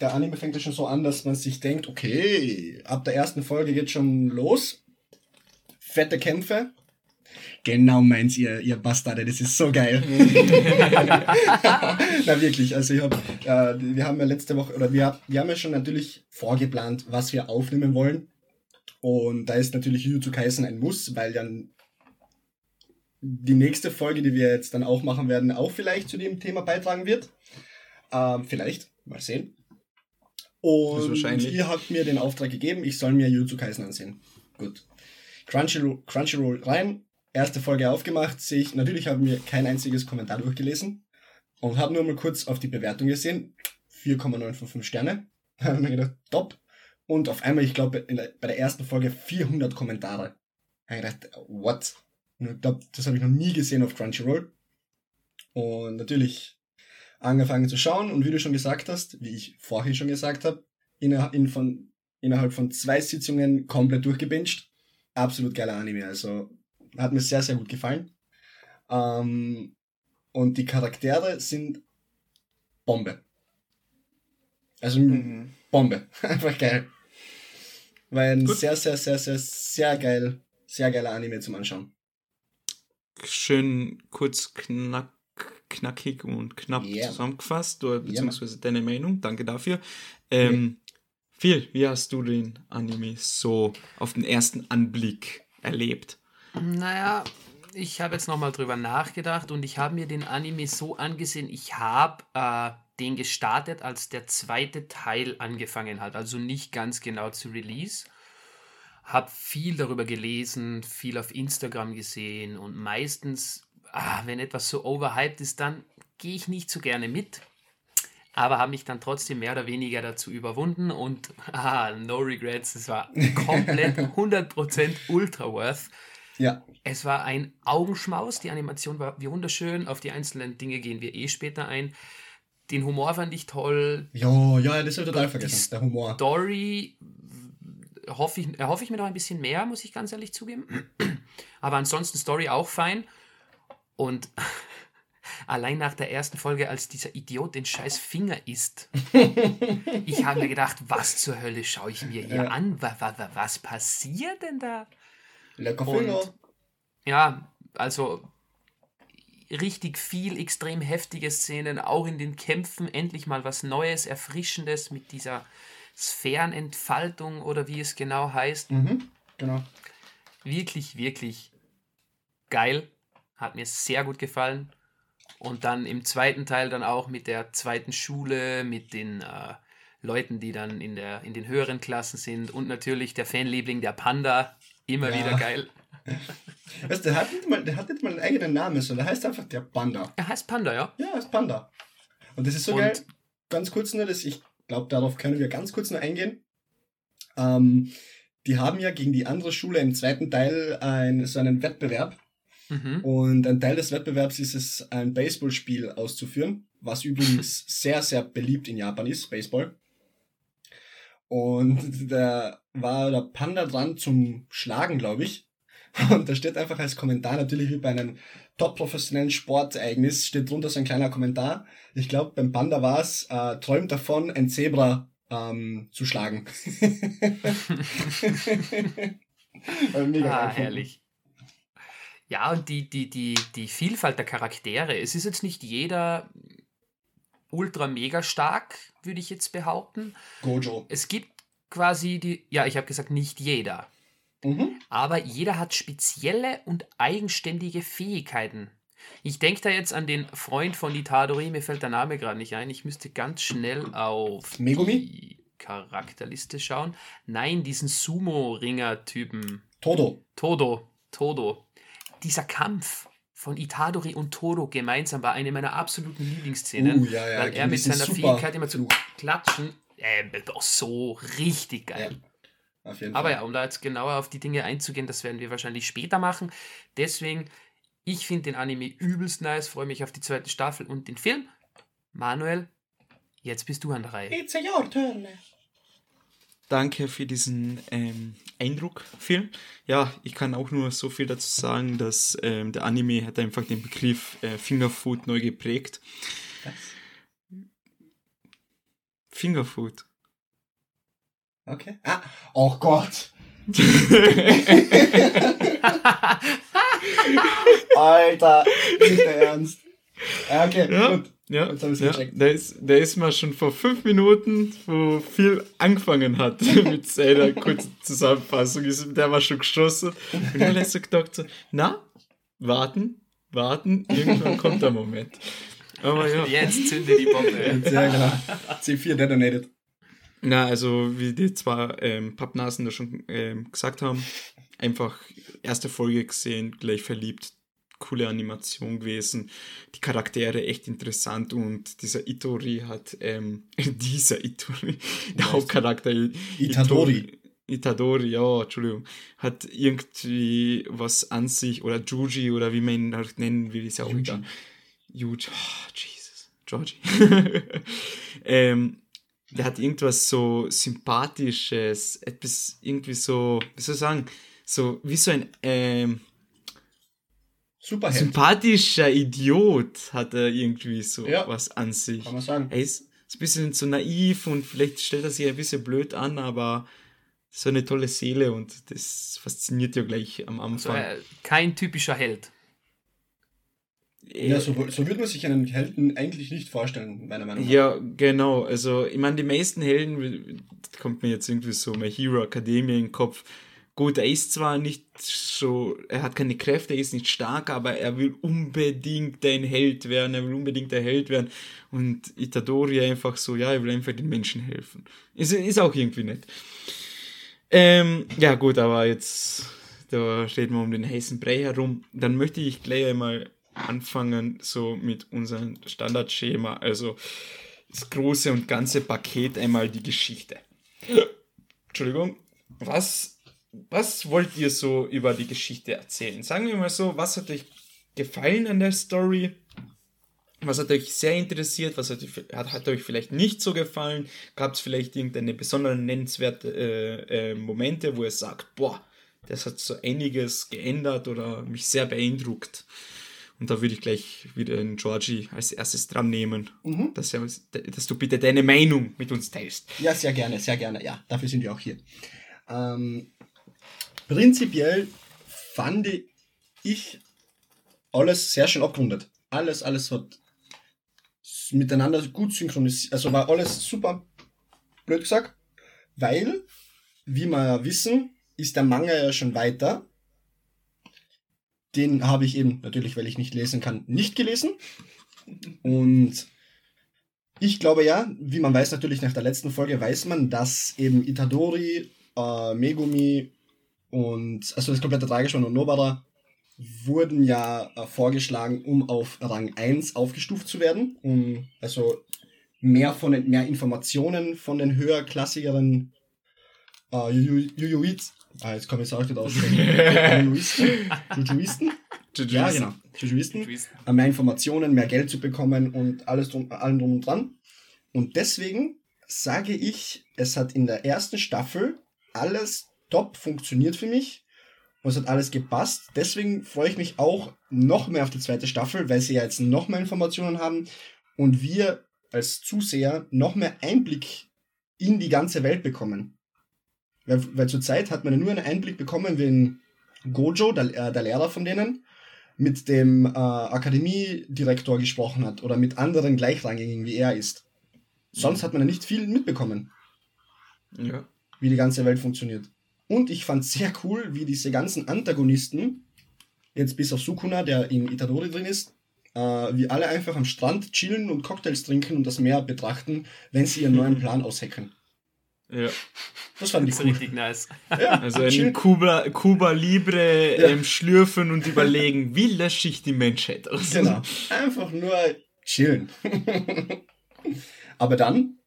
der Anime fängt ja schon so an, dass man sich denkt, okay, ab der ersten Folge geht schon los. Fette Kämpfe. Genau meins ihr, ihr Bastarde, das ist so geil. Na wirklich, also ich hab, äh, wir haben ja letzte Woche, oder wir, wir haben ja schon natürlich vorgeplant, was wir aufnehmen wollen. Und da ist natürlich Jujutsu Kaisen ein Muss, weil dann die nächste Folge, die wir jetzt dann auch machen werden, auch vielleicht zu dem Thema beitragen wird. Ähm, vielleicht, mal sehen. Und ihr habt mir den Auftrag gegeben, ich soll mir Jujutsu Kaisen ansehen. Gut. Crunchyroll, Crunchyroll rein, erste Folge aufgemacht, sehe ich, natürlich haben wir kein einziges Kommentar durchgelesen und habe nur mal kurz auf die Bewertung gesehen. 4,9 von 5 Sterne. Da habe ich mir gedacht, top. Und auf einmal, ich glaube, bei der ersten Folge 400 Kommentare. Da habe ich gedacht, what? Ich das habe ich noch nie gesehen auf Crunchyroll. Und natürlich angefangen zu schauen und wie du schon gesagt hast, wie ich vorhin schon gesagt habe, innerhalb von, innerhalb von zwei Sitzungen komplett durchgebinged. Absolut geiler Anime, also hat mir sehr, sehr gut gefallen. Ähm, und die Charaktere sind Bombe. Also mhm. Bombe. Einfach geil. Weil ein gut. sehr, sehr, sehr, sehr, sehr geil, sehr geiler Anime zum Anschauen. Schön kurz knack knackig und knapp yeah. zusammengefasst, oder beziehungsweise yeah, deine Meinung. Danke dafür. Ähm, yeah. Phil, wie hast du den Anime so auf den ersten Anblick erlebt? Naja, ich habe jetzt nochmal drüber nachgedacht und ich habe mir den Anime so angesehen, ich habe äh, den gestartet, als der zweite Teil angefangen hat, also nicht ganz genau zu Release. Habe viel darüber gelesen, viel auf Instagram gesehen und meistens ah, wenn etwas so overhyped ist, dann gehe ich nicht so gerne mit. Aber habe mich dann trotzdem mehr oder weniger dazu überwunden und ah, no regrets, es war komplett 100% ultra worth. Ja. Es war ein Augenschmaus, die Animation war wunderschön, auf die einzelnen Dinge gehen wir eh später ein. Den Humor fand ich toll. Ja, ja, das habe ich total vergessen, der Humor. Story hoffe ich, erhoffe ich mir noch ein bisschen mehr, muss ich ganz ehrlich zugeben. Aber ansonsten Story auch fein. Und allein nach der ersten Folge, als dieser Idiot den scheiß Finger isst, ich habe mir gedacht, was zur Hölle schaue ich mir hier ja. an? Was, was, was passiert denn da? Lecker Finger. Und, ja, also richtig viel extrem heftige Szenen, auch in den Kämpfen endlich mal was Neues, Erfrischendes mit dieser Sphärenentfaltung oder wie es genau heißt. Mhm, genau. Wirklich, wirklich geil. Hat mir sehr gut gefallen. Und dann im zweiten Teil dann auch mit der zweiten Schule, mit den äh, Leuten, die dann in, der, in den höheren Klassen sind und natürlich der Fanliebling, der Panda. Immer ja. wieder geil. Weißt, der, hat nicht mal, der hat nicht mal einen eigenen Namen, sondern der heißt einfach der Panda. Er heißt Panda, ja? Ja, er heißt Panda. Und das ist so und geil. Ganz kurz nur, dass ich glaube, darauf können wir ganz kurz nur eingehen. Ähm, die haben ja gegen die andere Schule im zweiten Teil ein, so einen Wettbewerb Mhm. Und ein Teil des Wettbewerbs ist es, ein Baseballspiel auszuführen, was übrigens sehr, sehr beliebt in Japan ist, Baseball. Und da war der Panda dran zum Schlagen, glaube ich. Und da steht einfach als Kommentar, natürlich wie bei einem top professionellen Sportereignis, steht drunter so ein kleiner Kommentar. Ich glaube, beim Panda war es, äh, träumt davon, ein Zebra ähm, zu schlagen. Mega ah, herrlich. Ja, und die, die, die, die Vielfalt der Charaktere. Es ist jetzt nicht jeder ultra mega stark, würde ich jetzt behaupten. Gojo. Es gibt quasi die, ja, ich habe gesagt, nicht jeder. Mhm. Aber jeder hat spezielle und eigenständige Fähigkeiten. Ich denke da jetzt an den Freund von Itadori, mir fällt der Name gerade nicht ein. Ich müsste ganz schnell auf Megumi? die Charakterliste schauen. Nein, diesen Sumo-Ringer-Typen. Todo. Todo. Todo dieser Kampf von Itadori und Todo gemeinsam war eine meiner absoluten Lieblingsszenen, uh, ja, ja, weil er mit seiner Fähigkeit immer zu klatschen, äh, doch so richtig geil. Ja, Aber ja, um da jetzt genauer auf die Dinge einzugehen, das werden wir wahrscheinlich später machen. Deswegen, ich finde den Anime übelst nice, freue mich auf die zweite Staffel und den Film. Manuel, jetzt bist du an der Reihe. It's a your turn. Danke für diesen ähm, Eindruck, Phil. Ja, ich kann auch nur so viel dazu sagen, dass ähm, der Anime hat einfach den Begriff äh, Fingerfood neu geprägt. Was? Fingerfood. Okay. Ah, oh Gott. Alter, nicht der Ernst. Okay, ja. gut. Ja, ja der, ist, der ist mal schon vor fünf Minuten, wo viel angefangen hat mit seiner kurzen Zusammenfassung, ist, der war schon geschossen. Und dann hat er gedacht, so, na, warten, warten, irgendwann kommt der Moment. Aber ja. Jetzt zünde die Bombe. ja, genau. C4 detonated. Na, also wie die zwei ähm, Pappnasen da schon ähm, gesagt haben, einfach erste Folge gesehen, gleich verliebt, coole Animation gewesen. Die Charaktere echt interessant und dieser Itori hat, ähm, dieser Itori, der Hauptcharakter Itadori. Itadori, ja, Entschuldigung, hat irgendwie was an sich, oder Juji, oder wie man ihn halt nennen will, ist ja auch Yuji. egal. Yuji, oh, Jesus, Georgie. ähm, der hat irgendwas so Sympathisches, etwas irgendwie so, wie soll ich sagen, so wie so ein, ähm, Superheld. Sympathischer Idiot hat er irgendwie so ja, was an sich. Kann man sagen. Er ist, ist ein bisschen zu naiv und vielleicht stellt er sich ein bisschen blöd an, aber so eine tolle Seele und das fasziniert ja gleich am Anfang. Also, äh, kein typischer Held. Ja, so, so würde man sich einen Helden eigentlich nicht vorstellen, meiner Meinung nach. Ja, genau. Also, ich meine, die meisten Helden, kommt mir jetzt irgendwie so My Hero Academia in den Kopf, Gut, er ist zwar nicht so, er hat keine Kräfte, er ist nicht stark, aber er will unbedingt ein Held werden, er will unbedingt ein Held werden. Und Itadori einfach so, ja, er will einfach den Menschen helfen. Ist, ist auch irgendwie nett. Ähm, ja, gut, aber jetzt, da steht man um den heißen Brei herum. Dann möchte ich gleich einmal anfangen, so mit unserem Standardschema, also das große und ganze Paket, einmal die Geschichte. Entschuldigung, was was wollt ihr so über die Geschichte erzählen? Sagen wir mal so, was hat euch gefallen an der Story? Was hat euch sehr interessiert? Was hat, hat, hat euch vielleicht nicht so gefallen? Gab es vielleicht irgendeine besondere nennenswerte äh, äh, Momente, wo ihr sagt, boah, das hat so einiges geändert oder mich sehr beeindruckt? Und da würde ich gleich wieder den Georgie als erstes dran nehmen, mhm. dass, er, dass du bitte deine Meinung mit uns teilst. Ja, sehr gerne, sehr gerne. Ja, dafür sind wir auch hier. Ähm, prinzipiell fand ich alles sehr schön abgerundet. Alles, alles hat miteinander gut synchronisiert. Also war alles super, blöd gesagt, weil, wie wir wissen, ist der Manga ja schon weiter. Den habe ich eben, natürlich, weil ich nicht lesen kann, nicht gelesen. Und ich glaube ja, wie man weiß, natürlich nach der letzten Folge weiß man, dass eben Itadori, äh, Megumi und also das komplette Trageschwein und Nobara wurden ja äh, vorgeschlagen, um auf Rang 1 aufgestuft zu werden, um also mehr von den, mehr Informationen von den höherklassigeren äh, Jujuits, ah, jetzt komme ich auch nicht aus, Jujuisten, Jujuisten, ja genau, Jujuisten, äh, mehr Informationen, mehr Geld zu bekommen und alles drum, allem drum und dran. Und deswegen sage ich, es hat in der ersten Staffel alles top, funktioniert für mich. Und es hat alles gepasst. Deswegen freue ich mich auch noch mehr auf die zweite Staffel, weil sie ja jetzt noch mehr Informationen haben und wir als Zuseher noch mehr Einblick in die ganze Welt bekommen. Weil, weil zurzeit hat man ja nur einen Einblick bekommen, wenn Gojo, der, äh, der Lehrer von denen, mit dem äh, Akademiedirektor gesprochen hat oder mit anderen Gleichrangigen, wie er ist. Sonst hat man ja nicht viel mitbekommen. Ja. Wie die ganze Welt funktioniert. Und ich fand sehr cool, wie diese ganzen Antagonisten, jetzt bis auf Sukuna, der in Itadori drin ist, äh, wie alle einfach am Strand chillen und Cocktails trinken und das Meer betrachten, wenn sie ihren neuen Plan aushecken. Ja. Das fand ich das cool. richtig nice. Ja, also ein Kuba, Kuba Libre ja. ähm, schlürfen und überlegen, wie lösche ich die Menschheit aus. Genau. Einfach nur chillen. Aber dann,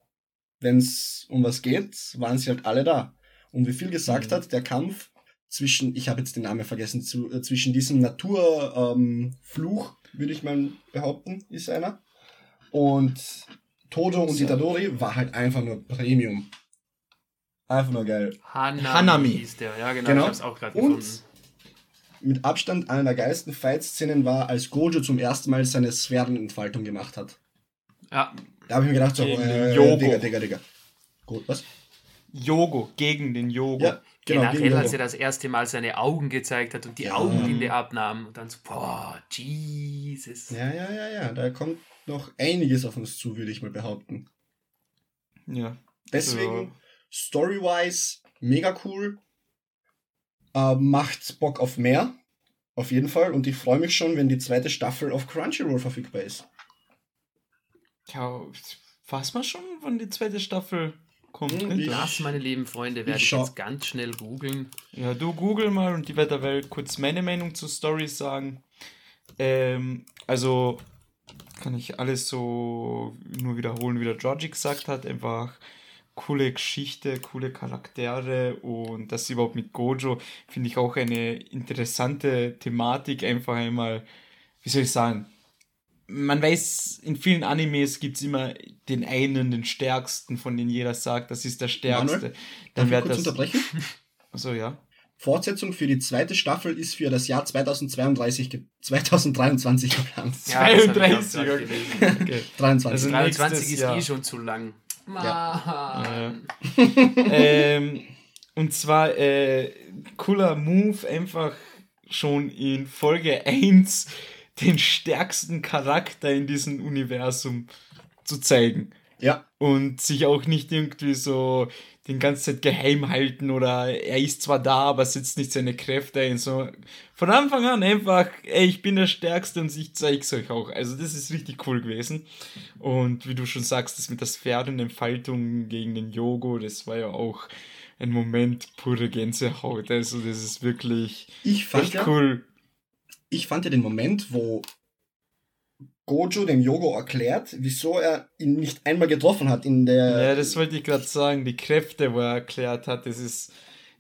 wenn es um was geht, waren sie halt alle da. Und wie viel gesagt mhm. hat, der Kampf zwischen, ich habe jetzt den Namen vergessen, zu, äh, zwischen diesem Naturfluch, ähm, würde ich mal behaupten, ist einer. Und Todo und Itadori war halt einfach nur Premium. Einfach nur geil. Hanami, Hanami. hieß der, ja genau, genau. ich hab's auch gerade gefunden. Mit Abstand einer der geilsten Fight-Szenen war, als Gojo zum ersten Mal seine Sphärenentfaltung gemacht hat. Ja. Da habe ich mir gedacht, so, äh. Digga, Digga, Digga. Gut, was? Yogo, gegen den Yogo. Ja, genau, Generell, als er das erste Mal seine Augen gezeigt hat und die ja. Augenlinde abnahm und dann so, boah, Jesus. Ja, ja, ja, ja, da kommt noch einiges auf uns zu, würde ich mal behaupten. Ja. Deswegen, Story-wise mega cool. Äh, macht Bock auf mehr. Auf jeden Fall. Und ich freue mich schon, wenn die zweite Staffel auf Crunchyroll verfügbar ist. Ja, weiß man schon, wann die zweite Staffel kommt? Hm, das, meine lieben Freunde, werde ich, ich jetzt ganz schnell googeln. Ja, du google mal und die wird der Welt kurz meine Meinung zu Stories sagen. Ähm, also kann ich alles so nur wiederholen, wie der Georgie gesagt hat. Einfach coole Geschichte, coole Charaktere und das überhaupt mit Gojo finde ich auch eine interessante Thematik. Einfach einmal, wie soll ich sagen, man weiß, in vielen Animes gibt es immer den einen, den stärksten, von dem jeder sagt, das ist der stärkste. Manuel, Dann wird das. Unterbrechen? Achso, ja. Fortsetzung für die zweite Staffel ist für das Jahr 2032 2023 geplant. Ja, 32, okay. okay. 23. Also 23 ist Jahr. eh schon zu lang. Ja. ähm, und zwar äh, cooler Move, einfach schon in Folge 1 den stärksten Charakter in diesem Universum zu zeigen. Ja. Und sich auch nicht irgendwie so den ganzen Zeit geheim halten oder er ist zwar da, aber setzt nicht seine Kräfte ein. So von Anfang an einfach, ey, ich bin der Stärkste und ich zeig's euch auch. Also das ist richtig cool gewesen. Und wie du schon sagst, das mit der Sphärenentfaltung gegen den Yogo, das war ja auch ein Moment pure Gänsehaut. Also das ist wirklich ich fand echt ja, cool. Ich fand ja den Moment, wo Gojo dem Yogo erklärt, wieso er ihn nicht einmal getroffen hat in der. Ja, das wollte ich gerade sagen, die Kräfte, wo er erklärt hat, das ist.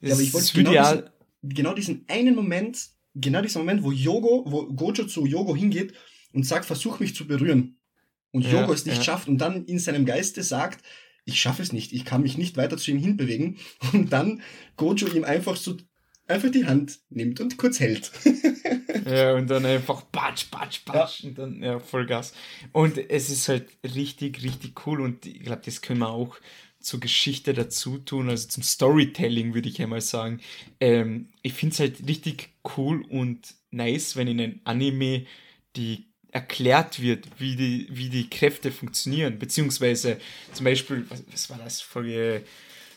Das ja, aber ich wollte genau, diesen, genau diesen einen Moment, genau diesen Moment, wo Yogo, wo Gojo zu Yogo hingeht und sagt, versuch mich zu berühren. Und ja, Yogo es nicht ja. schafft und dann in seinem Geiste sagt, ich schaffe es nicht, ich kann mich nicht weiter zu ihm hinbewegen. Und dann Gojo ihm einfach so einfach die Hand nimmt und kurz hält. ja, und dann einfach batsch, batsch, batsch ja. und dann, ja, Vollgas. Und es ist halt richtig, richtig cool und ich glaube, das können wir auch zur Geschichte dazu tun, also zum Storytelling würde ich einmal sagen. Ähm, ich finde es halt richtig cool und nice, wenn in einem Anime die erklärt wird, wie die, wie die Kräfte funktionieren, beziehungsweise zum Beispiel, was, was war das, Folge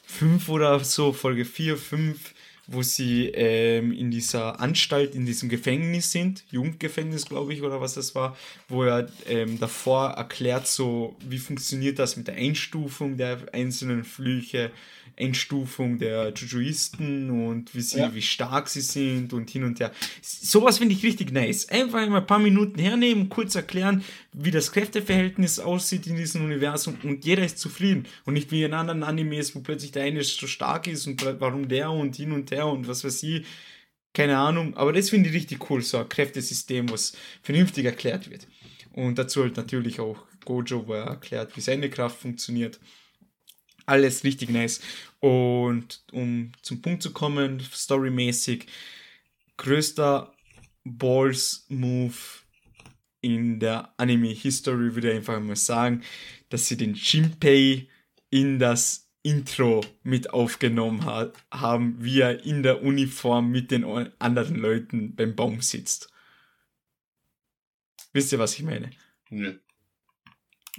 5 oder so, Folge 4, 5, wo sie ähm, in dieser Anstalt, in diesem Gefängnis sind, Jugendgefängnis, glaube ich, oder was das war, wo er ähm, davor erklärt, so wie funktioniert das mit der Einstufung der einzelnen Flüche, Einstufung der Jujuisten und wie sie, ja. wie stark sie sind und hin und her. Sowas finde ich richtig nice. Einfach mal ein paar Minuten hernehmen, kurz erklären, wie das Kräfteverhältnis aussieht in diesem Universum und jeder ist zufrieden. Und nicht wie in anderen Animes, wo plötzlich der eine so stark ist und warum der und hin und her und was weiß ich. Keine Ahnung. Aber das finde ich richtig cool, so ein Kräftesystem, was vernünftig erklärt wird. Und dazu halt natürlich auch Gojo, wo er erklärt, wie seine Kraft funktioniert. Alles richtig nice. Und um zum Punkt zu kommen, storymäßig, größter Balls-Move in der Anime-History, würde ich einfach mal sagen, dass sie den Shinpei in das Intro mit aufgenommen ha haben, wie er in der Uniform mit den anderen Leuten beim Baum sitzt. Wisst ihr, was ich meine? Nö.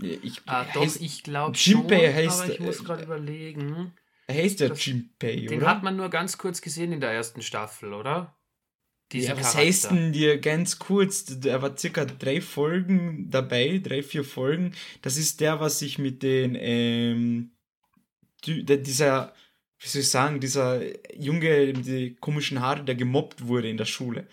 Ich, ah, doch, ich glaube schon, heißt, aber ich muss gerade äh, überlegen. Er heißt ja Jinpei, oder? Den hat man nur ganz kurz gesehen in der ersten Staffel, oder? Diese ja, was Charakter. heißt denn dir ganz kurz? Er war circa drei Folgen dabei, drei, vier Folgen. Das ist der, was sich mit den, ähm, dieser, wie soll ich sagen, dieser Junge mit den komischen Haare, der gemobbt wurde in der Schule.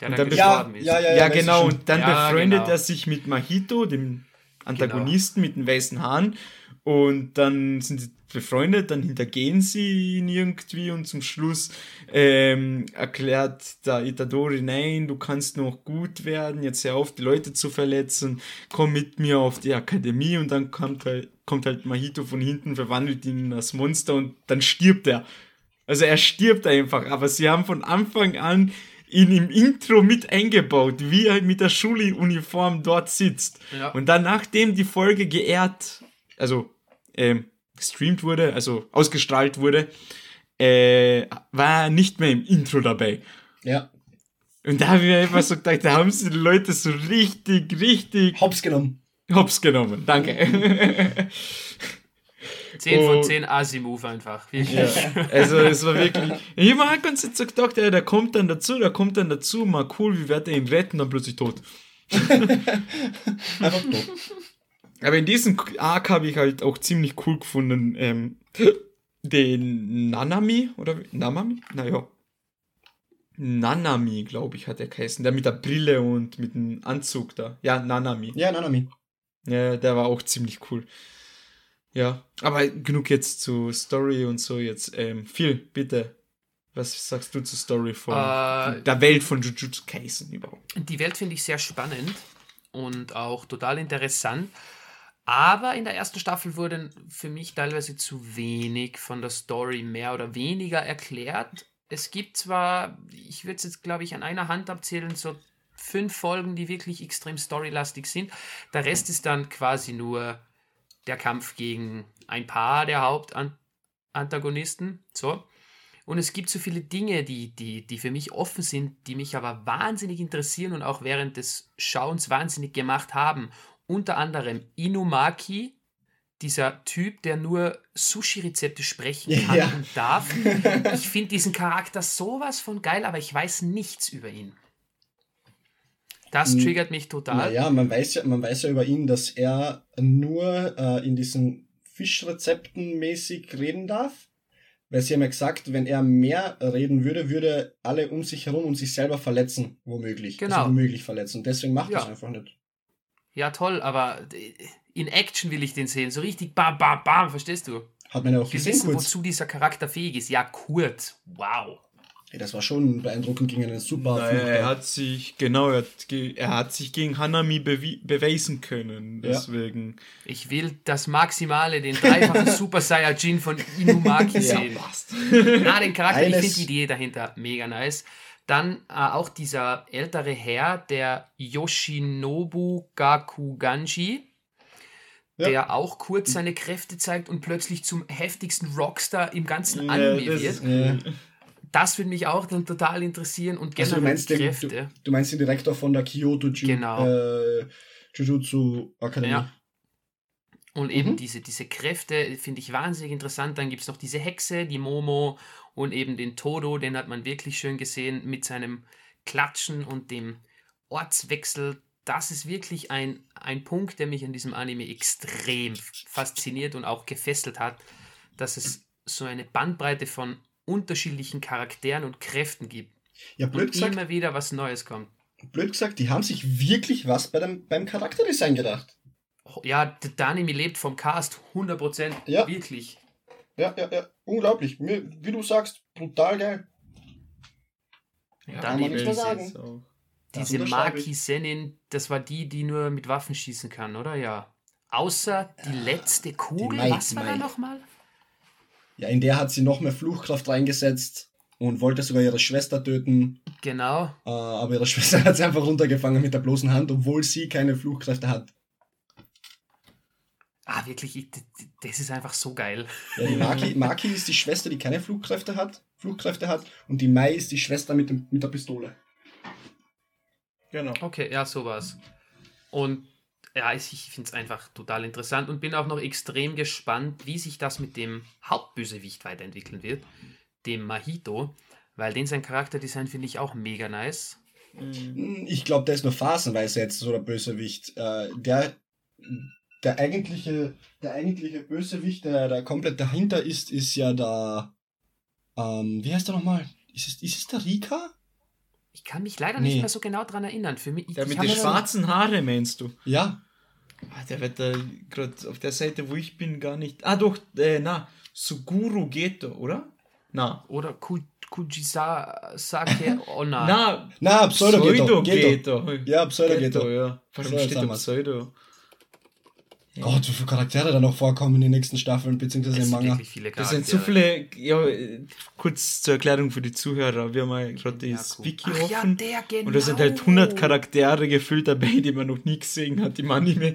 Der dann, dann gestorben ist. Ja, ja, ja, ja genau. Und dann befreundet genau. er sich mit Mahito, dem Antagonisten genau. mit den weißen Haaren. Und dann sind sie befreundet, dann hintergehen sie ihn irgendwie und zum Schluss ähm, erklärt da Itadori, nein, du kannst noch gut werden, jetzt hör auf, die Leute zu verletzen, komm mit mir auf die Akademie und dann kommt halt, kommt halt Mahito von hinten, verwandelt ihn in das Monster und dann stirbt er. Also er stirbt einfach, aber sie haben von Anfang an ihn im Intro mit eingebaut, wie er mit der Schuluniform dort sitzt. Ja. Und dann, nachdem die Folge geehrt, also ähm, gestreamt wurde, also ausgestrahlt wurde, äh, war er nicht mehr im Intro dabei. Ja. Und da habe ich mir einfach so gedacht, da haben sie die Leute so richtig, richtig. Hops genommen. Hops genommen, danke. 10 von 10 Asi-Move einfach. Ja, also es war wirklich. Ich habe mir ganz so gedacht, ja, der kommt dann dazu, der kommt dann dazu, mal cool, wie wird er ihn retten, dann plötzlich tot. einfach tot. Aber in diesem Arc habe ich halt auch ziemlich cool gefunden, ähm, den Nanami, oder Namami? Naja. Nanami, glaube ich, hat er geheißen. Der mit der Brille und mit dem Anzug da. Ja, Nanami. Ja, Nanami. Ja, der war auch ziemlich cool. Ja, aber genug jetzt zu Story und so jetzt. Ähm, Phil, bitte. Was sagst du zur Story von äh, der Welt von Jujutsu Kaisen überhaupt? Die Welt finde ich sehr spannend und auch total interessant. Aber in der ersten Staffel wurden für mich teilweise zu wenig von der Story mehr oder weniger erklärt. Es gibt zwar, ich würde es jetzt glaube ich an einer Hand abzählen, so fünf Folgen, die wirklich extrem storylastig sind. Der Rest ist dann quasi nur der Kampf gegen ein paar der Hauptantagonisten. So. Und es gibt so viele Dinge, die, die, die für mich offen sind, die mich aber wahnsinnig interessieren und auch während des Schauens wahnsinnig gemacht haben unter anderem Inumaki, dieser Typ, der nur Sushi-Rezepte sprechen kann ja. und darf. Ich finde diesen Charakter sowas von geil, aber ich weiß nichts über ihn. Das triggert mich total. Naja, man weiß ja, man weiß ja über ihn, dass er nur äh, in diesen Fischrezepten mäßig reden darf. Weil sie haben ja gesagt, wenn er mehr reden würde, würde alle um sich herum und sich selber verletzen, womöglich. Also genau. Also womöglich verletzen. Und deswegen macht er es einfach nicht. Ja, toll, aber in Action will ich den sehen. So richtig bam, bam, bam, verstehst du? Hat man ja auch gesehen, wissen, kurz. wozu dieser Charakter fähig ist. Ja, kurz. Wow. Ey, das war schon beeindruckend gegen einen super naja, Er hat sich, genau, er hat, er hat sich gegen Hanami beweisen können. Deswegen. Ja. Ich will das Maximale, den dreifachen Super Saiyajin von Inumaki sehen. Ja, passt. Na, den Charakter, Eines. ich finde die Idee dahinter mega nice. Dann äh, auch dieser ältere Herr, der Yoshinobu Gakuganji, ja. der auch kurz seine Kräfte zeigt und plötzlich zum heftigsten Rockstar im ganzen Anime ja, wird. Ja. Das würde mich auch dann total interessieren und generell also du meinst Kräfte. Den, du, du, meinst den Direktor von der Kyoto Ju genau. äh, Jujutsu Akademie. Ja. Und eben mhm. diese, diese Kräfte finde ich wahnsinnig interessant. Dann gibt es noch diese Hexe, die Momo und eben den Todo, den hat man wirklich schön gesehen mit seinem Klatschen und dem Ortswechsel. Das ist wirklich ein, ein Punkt, der mich an diesem Anime extrem fasziniert und auch gefesselt hat, dass es so eine Bandbreite von unterschiedlichen Charakteren und Kräften gibt. Ja, blöd und gesagt, immer wieder was Neues kommt. Blöd gesagt, die haben sich wirklich was bei dem, beim Charakterdesign gedacht. Ja, der Anime lebt vom Cast 100%. Ja. Wirklich. Ja, ja, ja. Unglaublich. Wie du sagst, brutal geil. Ja, Kann man nicht mehr sagen. Diese Maki Senin, das war die, die nur mit Waffen schießen kann, oder? Ja. Außer die letzte Kugel. Die Mai, Was war Mai. da nochmal? Ja, in der hat sie noch mehr Fluchkraft reingesetzt und wollte sogar ihre Schwester töten. Genau. Äh, aber ihre Schwester hat sie einfach runtergefangen mit der bloßen Hand, obwohl sie keine Fluchkräfte hat. Ah, wirklich, das ist einfach so geil. Ja, die Maki, Maki ist die Schwester, die keine Flugkräfte hat, Flugkräfte hat, und die Mai ist die Schwester mit, dem, mit der Pistole. Genau. Okay, ja, sowas. Und ja, ich finde es einfach total interessant und bin auch noch extrem gespannt, wie sich das mit dem Hauptbösewicht weiterentwickeln wird, dem Mahito, weil den sein Charakterdesign finde ich auch mega nice. Mm, ich glaube, der ist nur phasenweise jetzt so der Bösewicht. Äh, der, der eigentliche, der eigentliche Bösewicht, der da komplett dahinter ist, ist ja da. Ähm, wie heißt der nochmal? Ist es, ist es der Rika? Ich kann mich leider nee. nicht mehr so genau dran erinnern. Für mich, der mit den schwarzen Haare meinst du? Ja. Ah, der wird da gerade auf der Seite, wo ich bin, gar nicht. Ah, doch, äh, na, Suguru Geto, oder? Na. Oder Ku Kujisake Onna. na, na Pseudo Geto. Pseudo Ja, Pseudo Geto. Ja. Warum steht da Pseudo? Gott, wie viele Charaktere da noch vorkommen in den nächsten Staffeln, beziehungsweise im Manga. Das sind so viele, ja, kurz zur Erklärung für die Zuhörer, wir haben mal gerade die Wiki offen. Ja, genau. Und da sind halt 100 Charaktere gefüllt dabei, die man noch nie gesehen hat im Anime.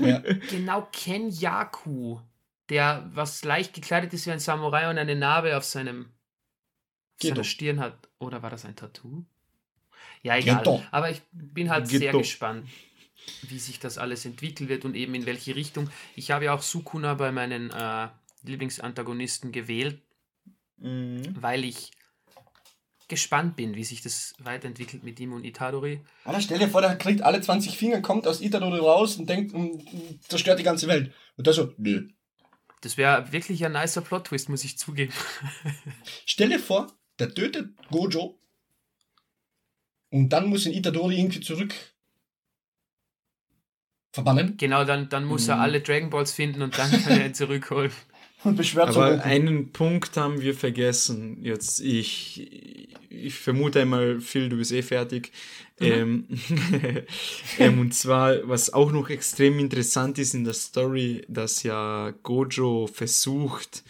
Ja. genau, Ken Yaku, der was leicht gekleidet ist wie ein Samurai und eine Narbe auf seinem auf seiner Stirn hat. Oder war das ein Tattoo? Ja, egal. Aber ich bin halt Geto. sehr gespannt wie sich das alles entwickeln wird und eben in welche Richtung. Ich habe ja auch Sukuna bei meinen äh, Lieblingsantagonisten gewählt, mhm. weil ich gespannt bin, wie sich das weiterentwickelt mit ihm und Itadori. Alter, stell dir vor, der kriegt alle 20 Finger, kommt aus Itadori raus und denkt, und zerstört die ganze Welt. Und da so, nö. Das wäre wirklich ein nicer Plot-Twist, muss ich zugeben. stell dir vor, der tötet Gojo und dann muss ihn Itadori irgendwie zurück verbannen. Genau, dann, dann muss mhm. er alle Dragon Balls finden und dann kann er ihn zurückholen. Und beschwert Aber einen Punkt haben wir vergessen. Jetzt, ich, ich vermute einmal, Phil, du bist eh fertig. Mhm. Ähm, ähm, und zwar, was auch noch extrem interessant ist in der Story, dass ja Gojo versucht,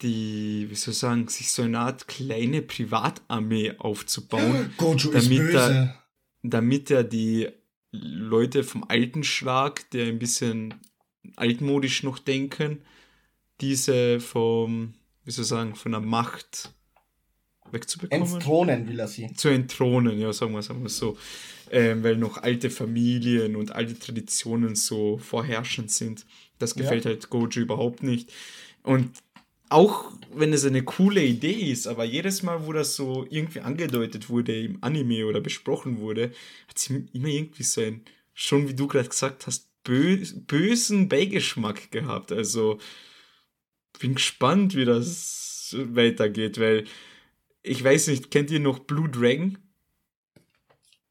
die, wie soll ich sagen, sich so eine Art kleine Privatarmee aufzubauen. Gojo damit ist böse. Er, damit er die Leute vom alten Schlag, der ein bisschen altmodisch noch denken, diese vom, wie soll ich sagen, von der Macht wegzubekommen. Entthronen will er sie. Zu entthronen, ja, sagen wir, sagen wir so. Ähm, weil noch alte Familien und alte Traditionen so vorherrschend sind. Das gefällt ja. halt Gojo überhaupt nicht. Und auch wenn es eine coole Idee ist, aber jedes Mal, wo das so irgendwie angedeutet wurde im Anime oder besprochen wurde, hat sie immer irgendwie so ein, schon wie du gerade gesagt hast, bö bösen Beigeschmack gehabt. Also bin gespannt, wie das weitergeht, weil ich weiß nicht, kennt ihr noch Blue Dragon?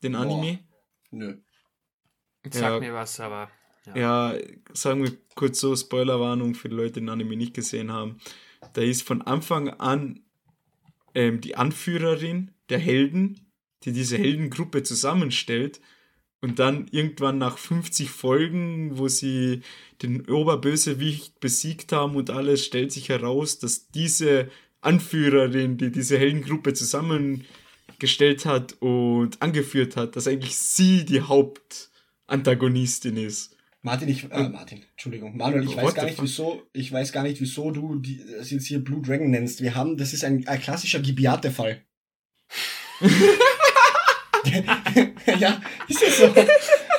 Den Anime? Boah. Nö. Sag ja, mir was, aber. Ja. sagen wir kurz so, Spoilerwarnung für die Leute, die den Anime nicht gesehen haben. Da ist von Anfang an ähm, die Anführerin der Helden, die diese Heldengruppe zusammenstellt. Und dann irgendwann nach 50 Folgen, wo sie den Oberbösewicht besiegt haben und alles, stellt sich heraus, dass diese Anführerin, die diese Heldengruppe zusammengestellt hat und angeführt hat, dass eigentlich sie die Hauptantagonistin ist. Martin, ich, äh, Martin, Entschuldigung, Manuel, ich weiß gar nicht, wieso, ich weiß gar nicht, wieso du die, das jetzt hier Blue Dragon nennst. Wir haben, das ist ein, ein klassischer Gibiate-Fall. ja, ist ja so.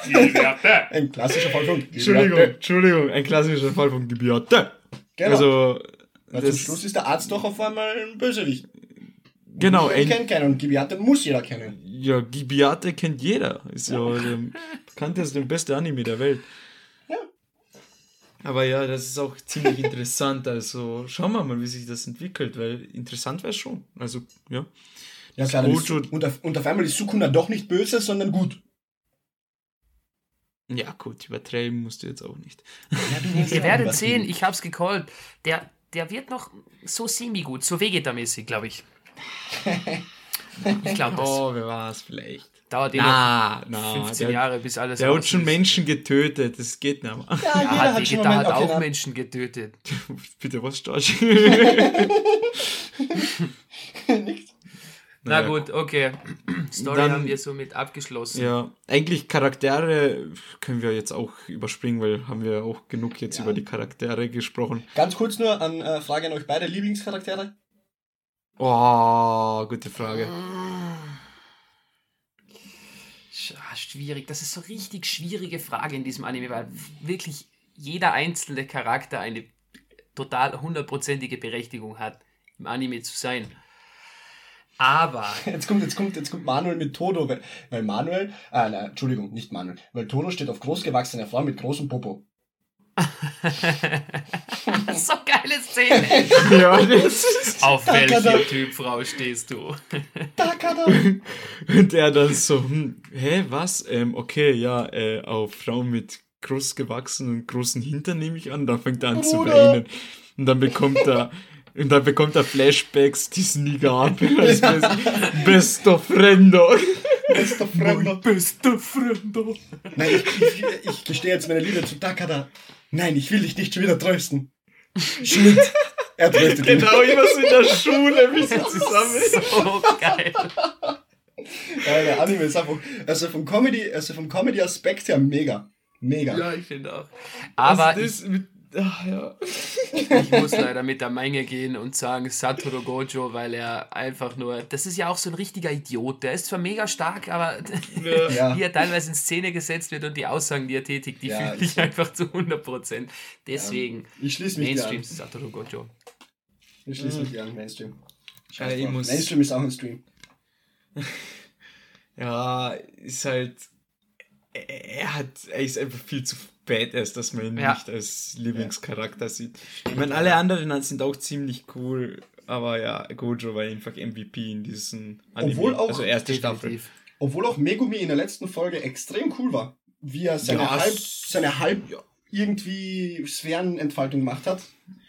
Gibiate. Ein klassischer Fall von Gibiate. Entschuldigung, Entschuldigung, ein klassischer Fall von Gibiate. Genau. Also, Weil zum Schluss ist der Arzt doch auf einmal ein Bösewicht. Genau. Ich kennt keinen und Gibiate muss jeder kennen. Ja, Gibiate kennt jeder. Ist ja, ja der bekannteste und beste Anime der Welt. Aber ja, das ist auch ziemlich interessant. Also schauen wir mal, wie sich das entwickelt, weil interessant wäre es schon. Also, ja. Ja, klar, ist, und, auf, und auf einmal ist Sukuna doch nicht böse, sondern gut. Ja, gut, übertreiben musst du jetzt auch nicht. Ja, Ihr werdet sehen, ich hab's gecallt. Der, der wird noch so semi-gut, so Vegeta-mäßig, glaube ich. ich glaube das. Oh, wer war es vielleicht? Dauert na, eh na, 15 der, Jahre, bis alles Der hat schon ist. Menschen getötet, das geht nicht mehr. Ja, ja hat, Vegeta hat auch okay, Menschen getötet. Bitte, was stark? Nichts. Na naja. gut, okay. Story Dann, haben wir somit abgeschlossen. Ja, eigentlich Charaktere können wir jetzt auch überspringen, weil haben wir auch genug jetzt ja. über die Charaktere gesprochen. Ganz kurz nur an äh, Frage an euch beide Lieblingscharaktere. Oh, gute Frage. Ah, schwierig. Das ist so richtig schwierige Frage in diesem Anime, weil wirklich jeder einzelne Charakter eine total hundertprozentige Berechtigung hat, im Anime zu sein. Aber. Jetzt kommt, jetzt kommt, jetzt kommt Manuel mit Todo, weil, weil Manuel, äh, nein, Entschuldigung, nicht Manuel, weil Todo steht auf großgewachsene Frau mit großem Popo. so geile Szene. ja, Auf welchen Typ Frau stehst du? Und der dann so, hm, hä, was? Ähm, okay, ja, äh, auf Frau mit groß gewachsenen großen Hintern nehme ich an. Dann fängt er an Bruder. zu weinen. Und dann bekommt er und dann bekommt er Flashbacks, die es nie gab. Als best, bester Frendo. Bester Frendo. Bester Frendo. Nein, ich, ich, ich gestehe jetzt meine Liebe zu Takada. Nein, ich will dich nicht schon wieder trösten. Schnitt. Er tröstet ihn. Genau, immer so in der Schule, wie sie zusammen. So geil. Ja, der Anime ist einfach, also vom Comedy, also vom Comedy-Aspekt her mega. Mega. Ja, ich finde auch. Aber also das mit Ach, ja. ich muss leider mit der Menge gehen und sagen Satoru Gojo, weil er einfach nur, das ist ja auch so ein richtiger Idiot. Der ist zwar mega stark, aber ja. wie er teilweise in Szene gesetzt wird und die Aussagen, die er tätigt, die ja, fühle ich einfach zu 100%. Deswegen ja. ich schließe mich Mainstream Satoru Gojo. Ich schließe mich mhm. an, Mainstream. Ja, Mainstream ist auch ein Stream. ja, ist halt er hat, er ist einfach viel zu badass, dass man ihn ja. nicht als Lieblingscharakter sieht. Ich meine, alle anderen sind auch ziemlich cool, aber ja, Gojo war einfach MVP in diesem Anime. Obwohl auch, also erste Staffel. Obwohl auch Megumi in der letzten Folge extrem cool war. Wie er seine ja, halb, seine halb ja. irgendwie Sphärenentfaltung gemacht hat.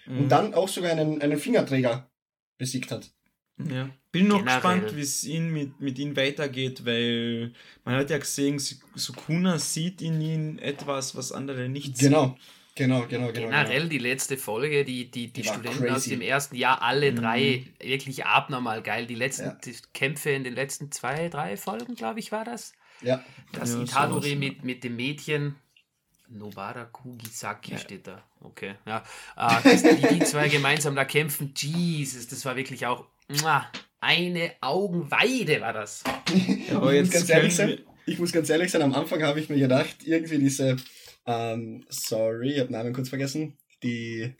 Mhm. Und dann auch sogar einen, einen Fingerträger besiegt hat. Ja. Bin noch Generell. gespannt, wie es ihn mit, mit ihm weitergeht, weil man hat ja gesehen, Sukuna sieht in ihm etwas, was andere nicht genau. sehen. Genau, genau, genau. Generell genau. die letzte Folge, die, die, die, die Studenten crazy. aus dem ersten Jahr, alle mhm. drei wirklich abnormal geil. Die letzten ja. die Kämpfe in den letzten zwei, drei Folgen, glaube ich, war das. Ja. Das ja, Itadori so mit, mit dem Mädchen, Nobara Kugisaki ja. steht da. Okay, ja. Äh, die, die zwei gemeinsam da kämpfen, Jesus, das war wirklich auch eine Augenweide war das. Ja, ich, muss ganz ehrlich sein, ich muss ganz ehrlich sein, am Anfang habe ich mir gedacht, irgendwie diese, ähm, sorry, ich habe den Namen kurz vergessen, die,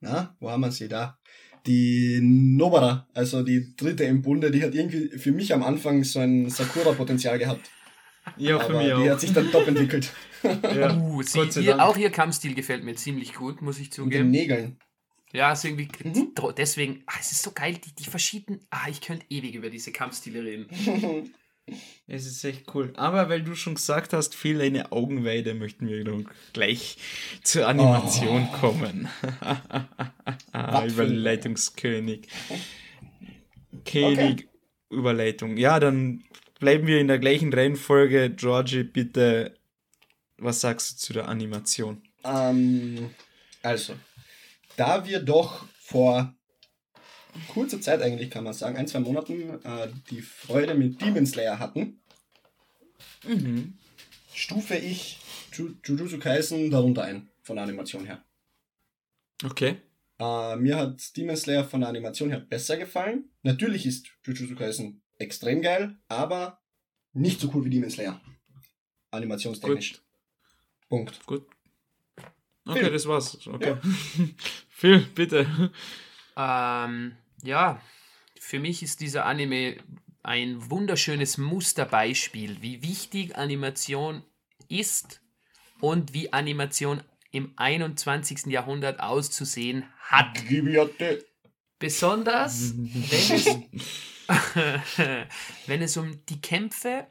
na, wo haben wir sie da? Die Nobara, also die dritte im Bunde, die hat irgendwie für mich am Anfang so ein Sakura-Potenzial gehabt. Ja, für mich auch. Die hat sich dann top entwickelt. Ja, uh, sie, ihr, auch ihr Kampfstil gefällt mir ziemlich gut, muss ich zugeben. Mit den Nägeln. Ja, ist irgendwie, mhm. deswegen, ach, es ist so geil, die, die verschiedenen, ah, ich könnte ewig über diese Kampfstile reden. es ist echt cool. Aber weil du schon gesagt hast, viel eine Augenweide, möchten wir doch gleich zur Animation oh. kommen. Überleitungskönig. König, okay. Überleitung. Ja, dann bleiben wir in der gleichen Reihenfolge. Georgie, bitte, was sagst du zu der Animation? Ähm, also, da wir doch vor kurzer Zeit eigentlich, kann man sagen, ein, zwei Monaten, äh, die Freude mit Demon Slayer hatten, mhm. stufe ich Jujutsu Kaisen darunter ein, von der Animation her. Okay. Äh, mir hat Demon Slayer von der Animation her besser gefallen. Natürlich ist Jujutsu Kaisen extrem geil, aber nicht so cool wie Demon Slayer. Animationstechnisch. Gut. Punkt. Gut. Okay, Phil. das war's. Okay. Ja. Phil, bitte. Ähm, ja, für mich ist dieser Anime ein wunderschönes Musterbeispiel, wie wichtig Animation ist und wie Animation im 21. Jahrhundert auszusehen hat. Besonders, wenn es, wenn es um die Kämpfe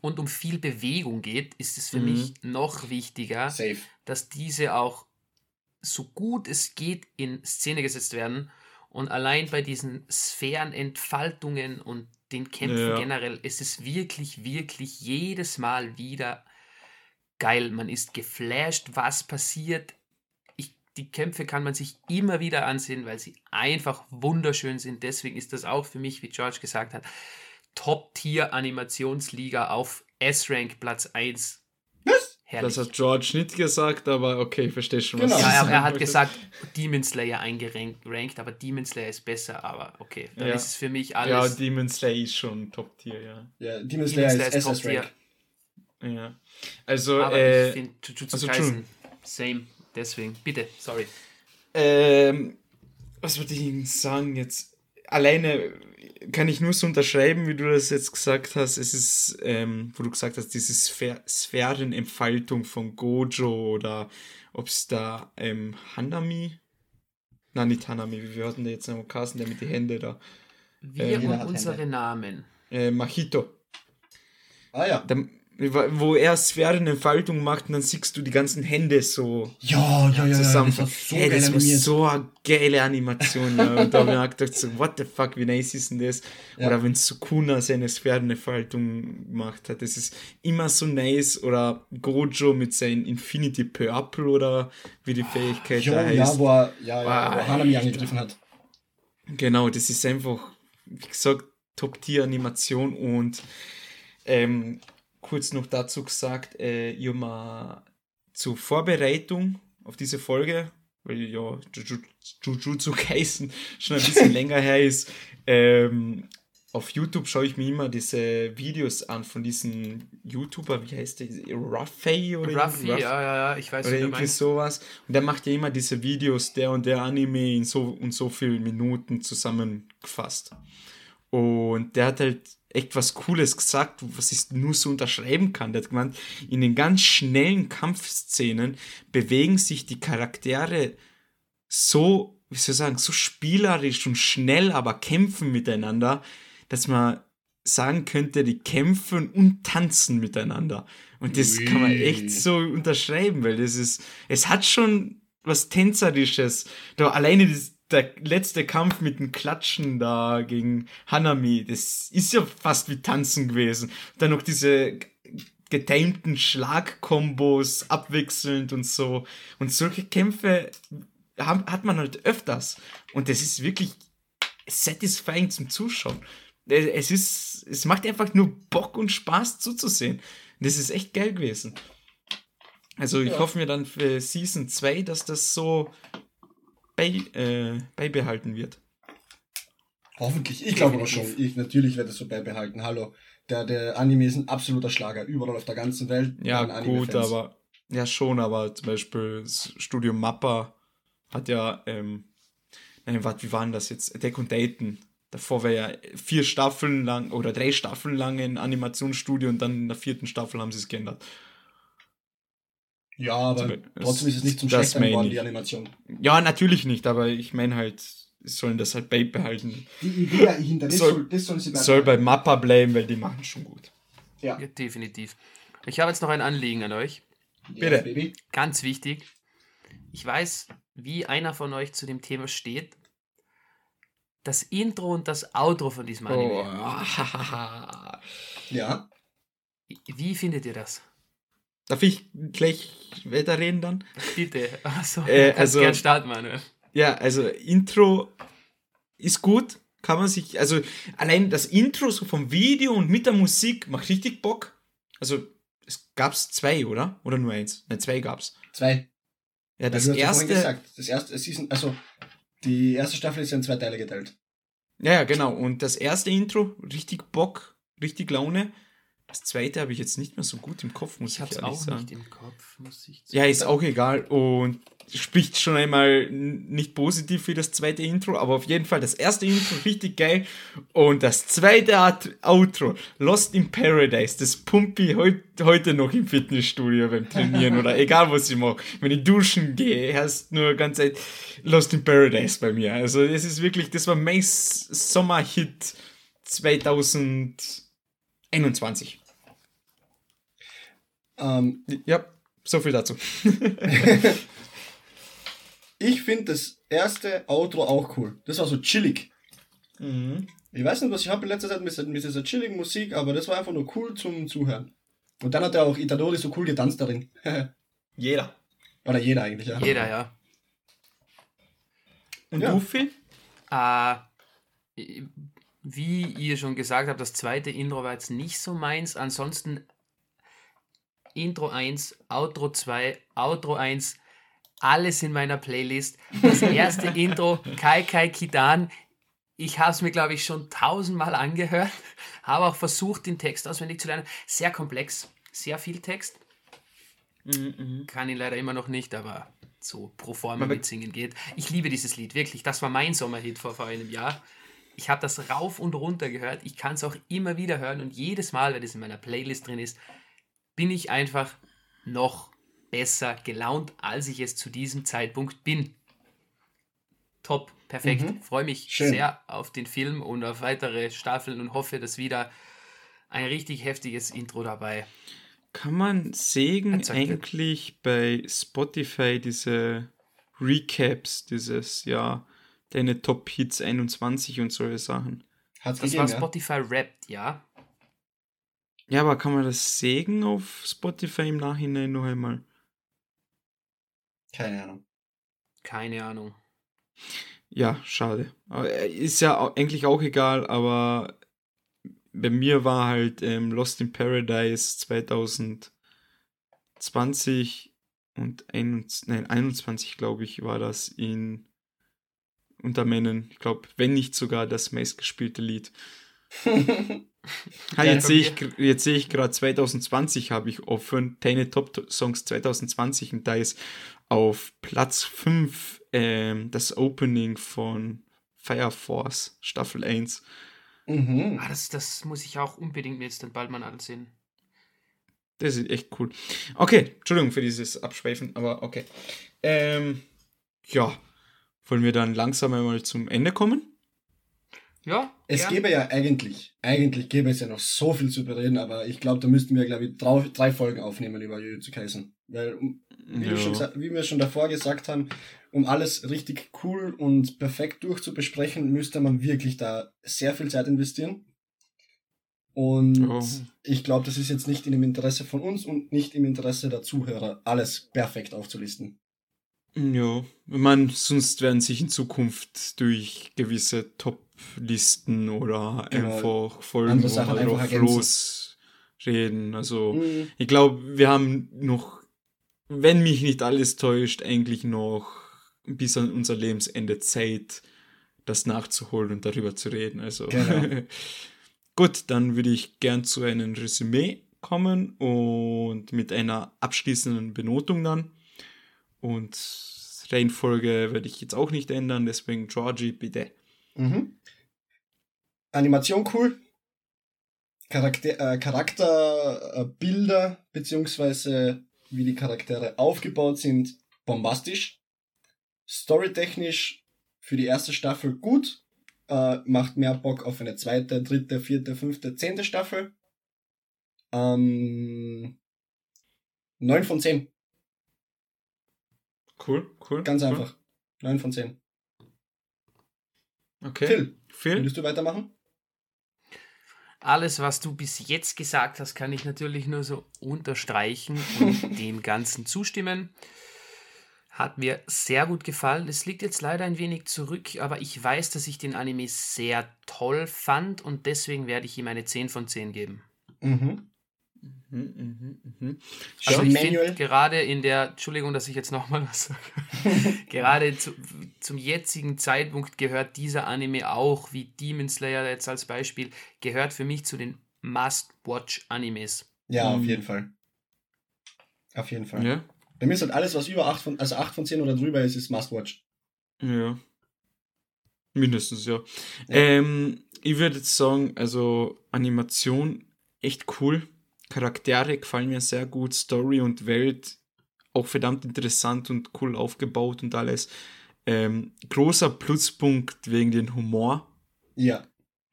und um viel Bewegung geht, ist es für mhm. mich noch wichtiger, Safe. dass diese auch so gut es geht in Szene gesetzt werden. Und allein bei diesen Sphärenentfaltungen und den Kämpfen ja. generell ist es wirklich, wirklich jedes Mal wieder geil. Man ist geflasht, was passiert. Ich, die Kämpfe kann man sich immer wieder ansehen, weil sie einfach wunderschön sind. Deswegen ist das auch für mich, wie George gesagt hat, Top-Tier-Animationsliga auf S-Rank Platz 1. Herrlich. Das hat George nicht gesagt, aber okay, verstehe schon, was genau. Ja, er, er hat gesagt, Demon Slayer eingerankt, aber Demon Slayer ist besser, aber okay, dann ja. ist es für mich alles. Ja, Demon Slayer ist schon Top-Tier, ja. Ja, Demon Slayer, Demon Slayer ist, ist Top-Tier. Ja. Also, aber äh, ich finde Jujutsu also, Kaisen, same, deswegen, bitte, sorry. Ähm, was würde ich Ihnen sagen jetzt? Alleine kann ich nur so unterschreiben, wie du das jetzt gesagt hast. Es ist, ähm, wo du gesagt hast, diese Sphär Sphärenentfaltung von Gojo oder ob es da ähm, Hanami, nein, nicht Hanami, wie wir hatten da jetzt noch Carsten, der mit den Händen da. Wir ähm, und unsere Hände. Namen. Äh, Machito. Ah ja. Der, wo er Sphärenentfaltung macht und dann siehst du die ganzen Hände so ja, ja, ja, zusammen. Ja, das war so, hey, das war so eine geile Animation. ja. Und da habe ich gedacht, so, what the fuck, wie nice ist denn das? Ja. Oder wenn Sukuna seine Sphärenentfaltung gemacht hat, das ist immer so nice. Oder Gojo mit seinem Infinity Purple oder wie die Fähigkeit jo, da heißt. Ja, wo er, ja, ja, wo Hanami angegriffen hat. Genau, das ist einfach, wie gesagt, Top-Tier-Animation und ähm, kurz noch dazu gesagt, äh, ich mal zur Vorbereitung auf diese Folge, weil ja Jujutsu Kaisen schon ein bisschen länger her ist, ähm, auf YouTube schaue ich mir immer diese Videos an von diesen YouTuber, wie heißt der? Ruffy oder Ruffy, ja, ja, ja, ich weiß Oder irgendwie sowas. Und der macht ja immer diese Videos, der und der Anime in so und so vielen Minuten zusammengefasst. Und der hat halt echt was Cooles gesagt, was ich nur so unterschreiben kann. Der hat gemeint, in den ganz schnellen Kampfszenen bewegen sich die Charaktere so, wie soll ich sagen, so spielerisch und schnell, aber kämpfen miteinander, dass man sagen könnte, die kämpfen und tanzen miteinander. Und das Ui. kann man echt so unterschreiben, weil das ist, es hat schon was Tänzerisches. Da alleine das, der letzte Kampf mit dem Klatschen da gegen Hanami, das ist ja fast wie Tanzen gewesen. Dann noch diese getimten Schlagkombos abwechselnd und so. Und solche Kämpfe hat man halt öfters. Und das ist wirklich satisfying zum Zuschauen. Es ist, es macht einfach nur Bock und Spaß zuzusehen. Das ist echt geil gewesen. Also ich ja. hoffe mir dann für Season 2, dass das so bei, äh, beibehalten wird. Hoffentlich. Ich glaube aber schon. Ich, natürlich werde es so beibehalten. Hallo. Der, der Anime ist ein absoluter Schlager. Überall auf der ganzen Welt. Ja, gut, aber. Ja, schon, aber zum Beispiel das Studio Mappa hat ja. Ähm, nein, warte, wie waren das jetzt? Deck und Daten. Davor war ja vier Staffeln lang oder drei Staffeln lang ein Animationsstudio und dann in der vierten Staffel haben sie es geändert. Ja, aber also, trotzdem ist es nicht zum Schlechteren geworden, die Animation. Ja, natürlich nicht, aber ich meine halt, sie sollen das halt beibehalten. Die Idee dahinter, das soll, das sollen sie Soll bei Mappa bleiben, weil die machen schon gut. Ja. ja definitiv. Ich habe jetzt noch ein Anliegen an euch. Bitte. Ja, Baby. Ganz wichtig. Ich weiß, wie einer von euch zu dem Thema steht. Das Intro und das Outro von diesem Anime. Oh. ja. Wie findet ihr das? Darf ich gleich weiterreden dann? Bitte. Achso, äh, also, gern starten, Manuel. Ja, also Intro ist gut. Kann man sich, also allein das Intro so vom Video und mit der Musik macht richtig Bock. Also es gab's zwei, oder? Oder nur eins? Nein, zwei gab's. Zwei. Ja, das erste. Gesagt. Das erste Season, also die erste Staffel ist ja in zwei Teile geteilt. Ja, ja, genau. Und das erste Intro, richtig Bock, richtig Laune. Das zweite habe ich jetzt nicht mehr so gut im Kopf, muss ich, ich ehrlich sagen. Nicht im Kopf, muss ich ja, ist auch egal und spricht schon einmal nicht positiv für das zweite Intro, aber auf jeden Fall das erste Intro richtig geil und das zweite Outro, Lost in Paradise, das pumpe ich heut, heute noch im Fitnessstudio beim Trainieren oder egal was ich mache. Wenn ich duschen gehe, hast nur ganz Zeit Lost in Paradise bei mir. Also es ist wirklich, das war mein Sommerhit 2021. Ähm, ja, so viel dazu. ich finde das erste Outro auch cool. Das war so chillig. Mhm. Ich weiß nicht, was ich habe in letzter Zeit mit, mit dieser chilligen Musik, aber das war einfach nur cool zum Zuhören. Und dann hat er auch Itadori so cool getanzt darin. jeder. Oder jeder eigentlich, ja. Jeder, ja. Und ja. du, Phil? Äh, wie ihr schon gesagt habt, das zweite Intro war jetzt nicht so meins. Ansonsten Intro 1, Outro 2, Outro 1, alles in meiner Playlist. Das erste Intro, Kai Kai Kidan. Ich habe es mir, glaube ich, schon tausendmal angehört, habe auch versucht, den Text auswendig zu lernen. Sehr komplex, sehr viel Text. Mhm. Kann ihn leider immer noch nicht, aber so pro forma mitsingen geht. Ich liebe dieses Lied, wirklich. Das war mein Sommerhit vor, vor einem Jahr. Ich habe das rauf und runter gehört. Ich kann es auch immer wieder hören und jedes Mal, wenn es in meiner Playlist drin ist, bin ich einfach noch besser gelaunt, als ich es zu diesem Zeitpunkt bin. Top, perfekt. Mhm. Freue mich Schön. sehr auf den Film und auf weitere Staffeln und hoffe, dass wieder ein richtig heftiges Intro dabei. Kann man Segen eigentlich bei Spotify diese Recaps, dieses, ja, deine Top Hits 21 und solche Sachen? Hat's das gegeben, war Spotify ja? Rappt, ja. Ja, aber kann man das Segen auf Spotify im Nachhinein noch einmal? Keine Ahnung. Keine Ahnung. Ja, schade. Äh, ist ja eigentlich auch egal, aber bei mir war halt ähm, Lost in Paradise 2020 und 21, nein, 21, glaube ich, war das in unter Männern. Ich glaube, wenn nicht sogar das meistgespielte Lied. ha, jetzt sehe ich, jetzt sehe ich gerade 2020 habe ich offen, deine Top Songs 2020 und da ist auf Platz 5 ähm, das Opening von Fire Force Staffel 1. Mhm. Ah, das, das muss ich auch unbedingt jetzt dann bald mal ansehen. Das ist echt cool. Okay, Entschuldigung für dieses Abschweifen, aber okay. Ähm, ja, wollen wir dann langsam einmal zum Ende kommen? Ja. Es gern. gäbe ja eigentlich, eigentlich gäbe es ja noch so viel zu bereden, aber ich glaube, da müssten wir, glaube ich, drei, drei Folgen aufnehmen über Jujutsu Kaisen. Weil, wie, ja. schon, wie wir schon davor gesagt haben, um alles richtig cool und perfekt durchzubesprechen, müsste man wirklich da sehr viel Zeit investieren. Und oh. ich glaube, das ist jetzt nicht in dem Interesse von uns und nicht im Interesse der Zuhörer, alles perfekt aufzulisten. Ja, man, sonst werden sich in Zukunft durch gewisse Top-Listen oder genau. einfach Folgen oder drauf losreden. Also, mhm. ich glaube, wir haben noch, wenn mich nicht alles täuscht, eigentlich noch bis an unser Lebensende Zeit, das nachzuholen und darüber zu reden. Also, genau. gut, dann würde ich gern zu einem Resümee kommen und mit einer abschließenden Benotung dann. Und Reihenfolge werde ich jetzt auch nicht ändern, deswegen Georgie, bitte. Mhm. Animation cool. Charakter, äh, Charakterbilder, äh, beziehungsweise wie die Charaktere aufgebaut sind, bombastisch. Storytechnisch für die erste Staffel gut. Äh, macht mehr Bock auf eine zweite, dritte, vierte, fünfte, zehnte Staffel. Ähm, 9 von 10. Cool, cool. Ganz cool. einfach. 9 von 10. Okay. Phil, Phil, würdest du weitermachen? Alles, was du bis jetzt gesagt hast, kann ich natürlich nur so unterstreichen und dem Ganzen zustimmen. Hat mir sehr gut gefallen. Es liegt jetzt leider ein wenig zurück, aber ich weiß, dass ich den Anime sehr toll fand und deswegen werde ich ihm eine 10 von 10 geben. Mhm. Mhm, mhm, mhm. Also ich finde gerade in der, Entschuldigung, dass ich jetzt nochmal was sage, gerade zu, zum jetzigen Zeitpunkt gehört dieser Anime auch, wie Demon Slayer jetzt als Beispiel, gehört für mich zu den Must-Watch-Animes. Ja, auf jeden Fall. Auf jeden Fall. Ja. Bei mir ist halt alles, was über 8 von, also 8 von 10 oder drüber ist, ist Must-Watch. Ja. Mindestens, ja. ja. Ähm, ich würde jetzt sagen, also Animation echt cool Charaktere gefallen mir sehr gut, Story und Welt auch verdammt interessant und cool aufgebaut und alles. Ähm, großer Pluspunkt wegen dem Humor. Ja.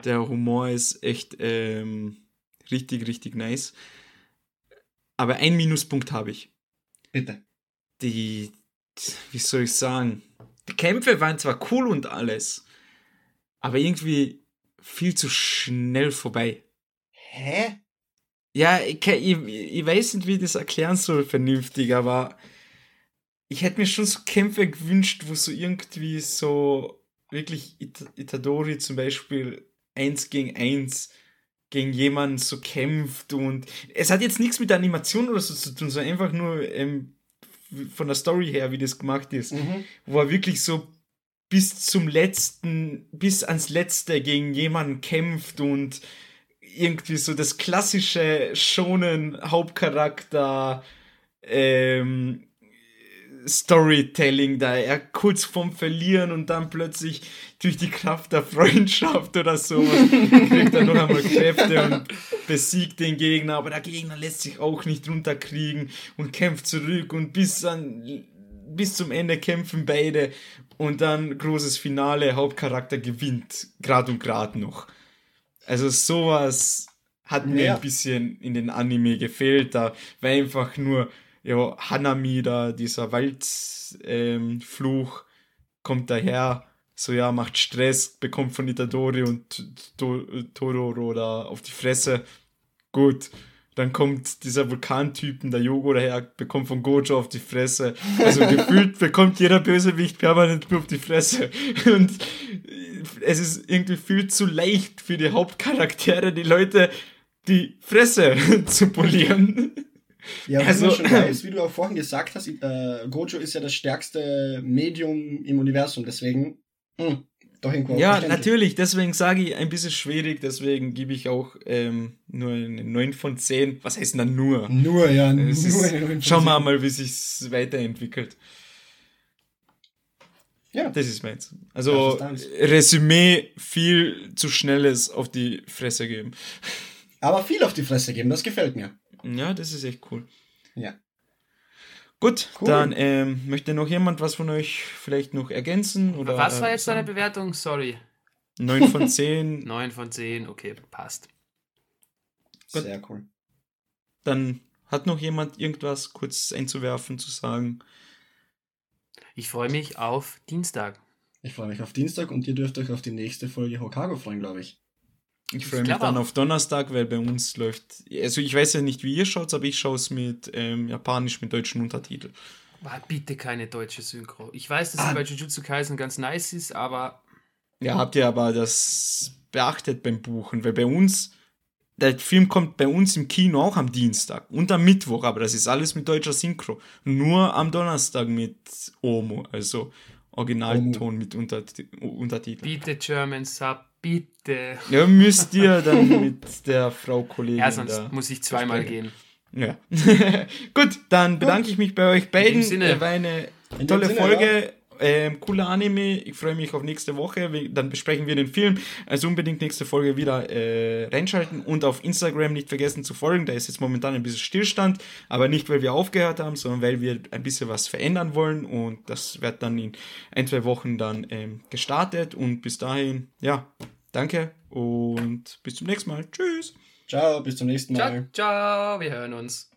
Der Humor ist echt ähm, richtig, richtig nice. Aber ein Minuspunkt habe ich. Bitte. Die, wie soll ich sagen, die Kämpfe waren zwar cool und alles, aber irgendwie viel zu schnell vorbei. Hä? Ja, ich, ich, ich weiß nicht, wie ich das erklären soll vernünftig, aber ich hätte mir schon so Kämpfe gewünscht, wo so irgendwie so wirklich It Itadori zum Beispiel eins gegen eins gegen jemanden so kämpft und es hat jetzt nichts mit der Animation oder so zu tun, sondern einfach nur ähm, von der Story her, wie das gemacht ist, mhm. wo er wirklich so bis zum letzten, bis ans letzte gegen jemanden kämpft und irgendwie so das klassische schonen Hauptcharakter ähm, Storytelling da, er kurz vorm Verlieren und dann plötzlich durch die Kraft der Freundschaft oder so kriegt er noch einmal Kräfte und besiegt den Gegner, aber der Gegner lässt sich auch nicht runterkriegen und kämpft zurück und bis an bis zum Ende kämpfen beide und dann großes Finale, Hauptcharakter gewinnt, grad und grad noch. Also sowas hat mir ja. ein bisschen in den Anime gefehlt, da war einfach nur ja, Hanami da, dieser Waldfluch, ähm, kommt daher, so ja, macht Stress, bekommt von Itadori und Tororo da auf die Fresse. Gut, dann kommt dieser Vulkantypen, der Yogo daher, bekommt von Gojo auf die Fresse. Also gefühlt bekommt jeder Bösewicht permanent auf die Fresse. Und es ist irgendwie viel zu leicht für die Hauptcharaktere, die Leute die Fresse zu polieren. Ja, also, schon weiß, wie du auch vorhin gesagt hast, äh, Gojo ist ja das stärkste Medium im Universum, deswegen mh, hm, doch irgendwo Ja, natürlich, deswegen sage ich ein bisschen schwierig, deswegen gebe ich auch ähm, nur eine 9 von 10. Was heißt denn dann nur? Nur, ja, nur ist, eine 9 von Schauen wir mal, wie sich weiterentwickelt. Ja. Das ist meins. Also, Resümee, viel zu schnelles auf die Fresse geben. Aber viel auf die Fresse geben, das gefällt mir. Ja, das ist echt cool. Ja. Gut, cool. dann ähm, möchte noch jemand was von euch vielleicht noch ergänzen? Oder, was war jetzt deine Bewertung? Sorry. 9 von 10. 9 von 10, okay, passt. Gut. Sehr cool. Dann hat noch jemand irgendwas kurz einzuwerfen, zu sagen? Ich freue mich auf Dienstag. Ich freue mich auf Dienstag und ihr dürft euch auf die nächste Folge Hokago freuen, glaube ich. Ich freue mich dann auf Donnerstag, weil bei uns läuft, also ich weiß ja nicht, wie ihr schaut, aber ich schaue es mit ähm, Japanisch mit deutschen Untertiteln. Ah, bitte keine deutsche Synchro. Ich weiß, dass ah. bei Jujutsu Kaisen ganz nice ist, aber. Ja, habt ihr aber das beachtet beim Buchen, weil bei uns, der Film kommt bei uns im Kino auch am Dienstag und am Mittwoch, aber das ist alles mit deutscher Synchro. Nur am Donnerstag mit Omo, also Originalton mit Untertiteln. Bitte German Sub Bitte. Ja, müsst ihr dann mit der Frau Kollegin. Ja, sonst da muss ich zweimal gehen. Ja. Gut, dann bedanke Gut. ich mich bei euch beiden. Sinne. War eine tolle Sinne, Folge. Ja. Ähm, cooler Anime. Ich freue mich auf nächste Woche. Dann besprechen wir den Film. Also unbedingt nächste Folge wieder äh, reinschalten und auf Instagram nicht vergessen zu folgen. Da ist jetzt momentan ein bisschen Stillstand, aber nicht, weil wir aufgehört haben, sondern weil wir ein bisschen was verändern wollen und das wird dann in ein, zwei Wochen dann ähm, gestartet und bis dahin, ja, danke und bis zum nächsten Mal. Tschüss. Ciao, bis zum nächsten Mal. Ciao, ciao wir hören uns.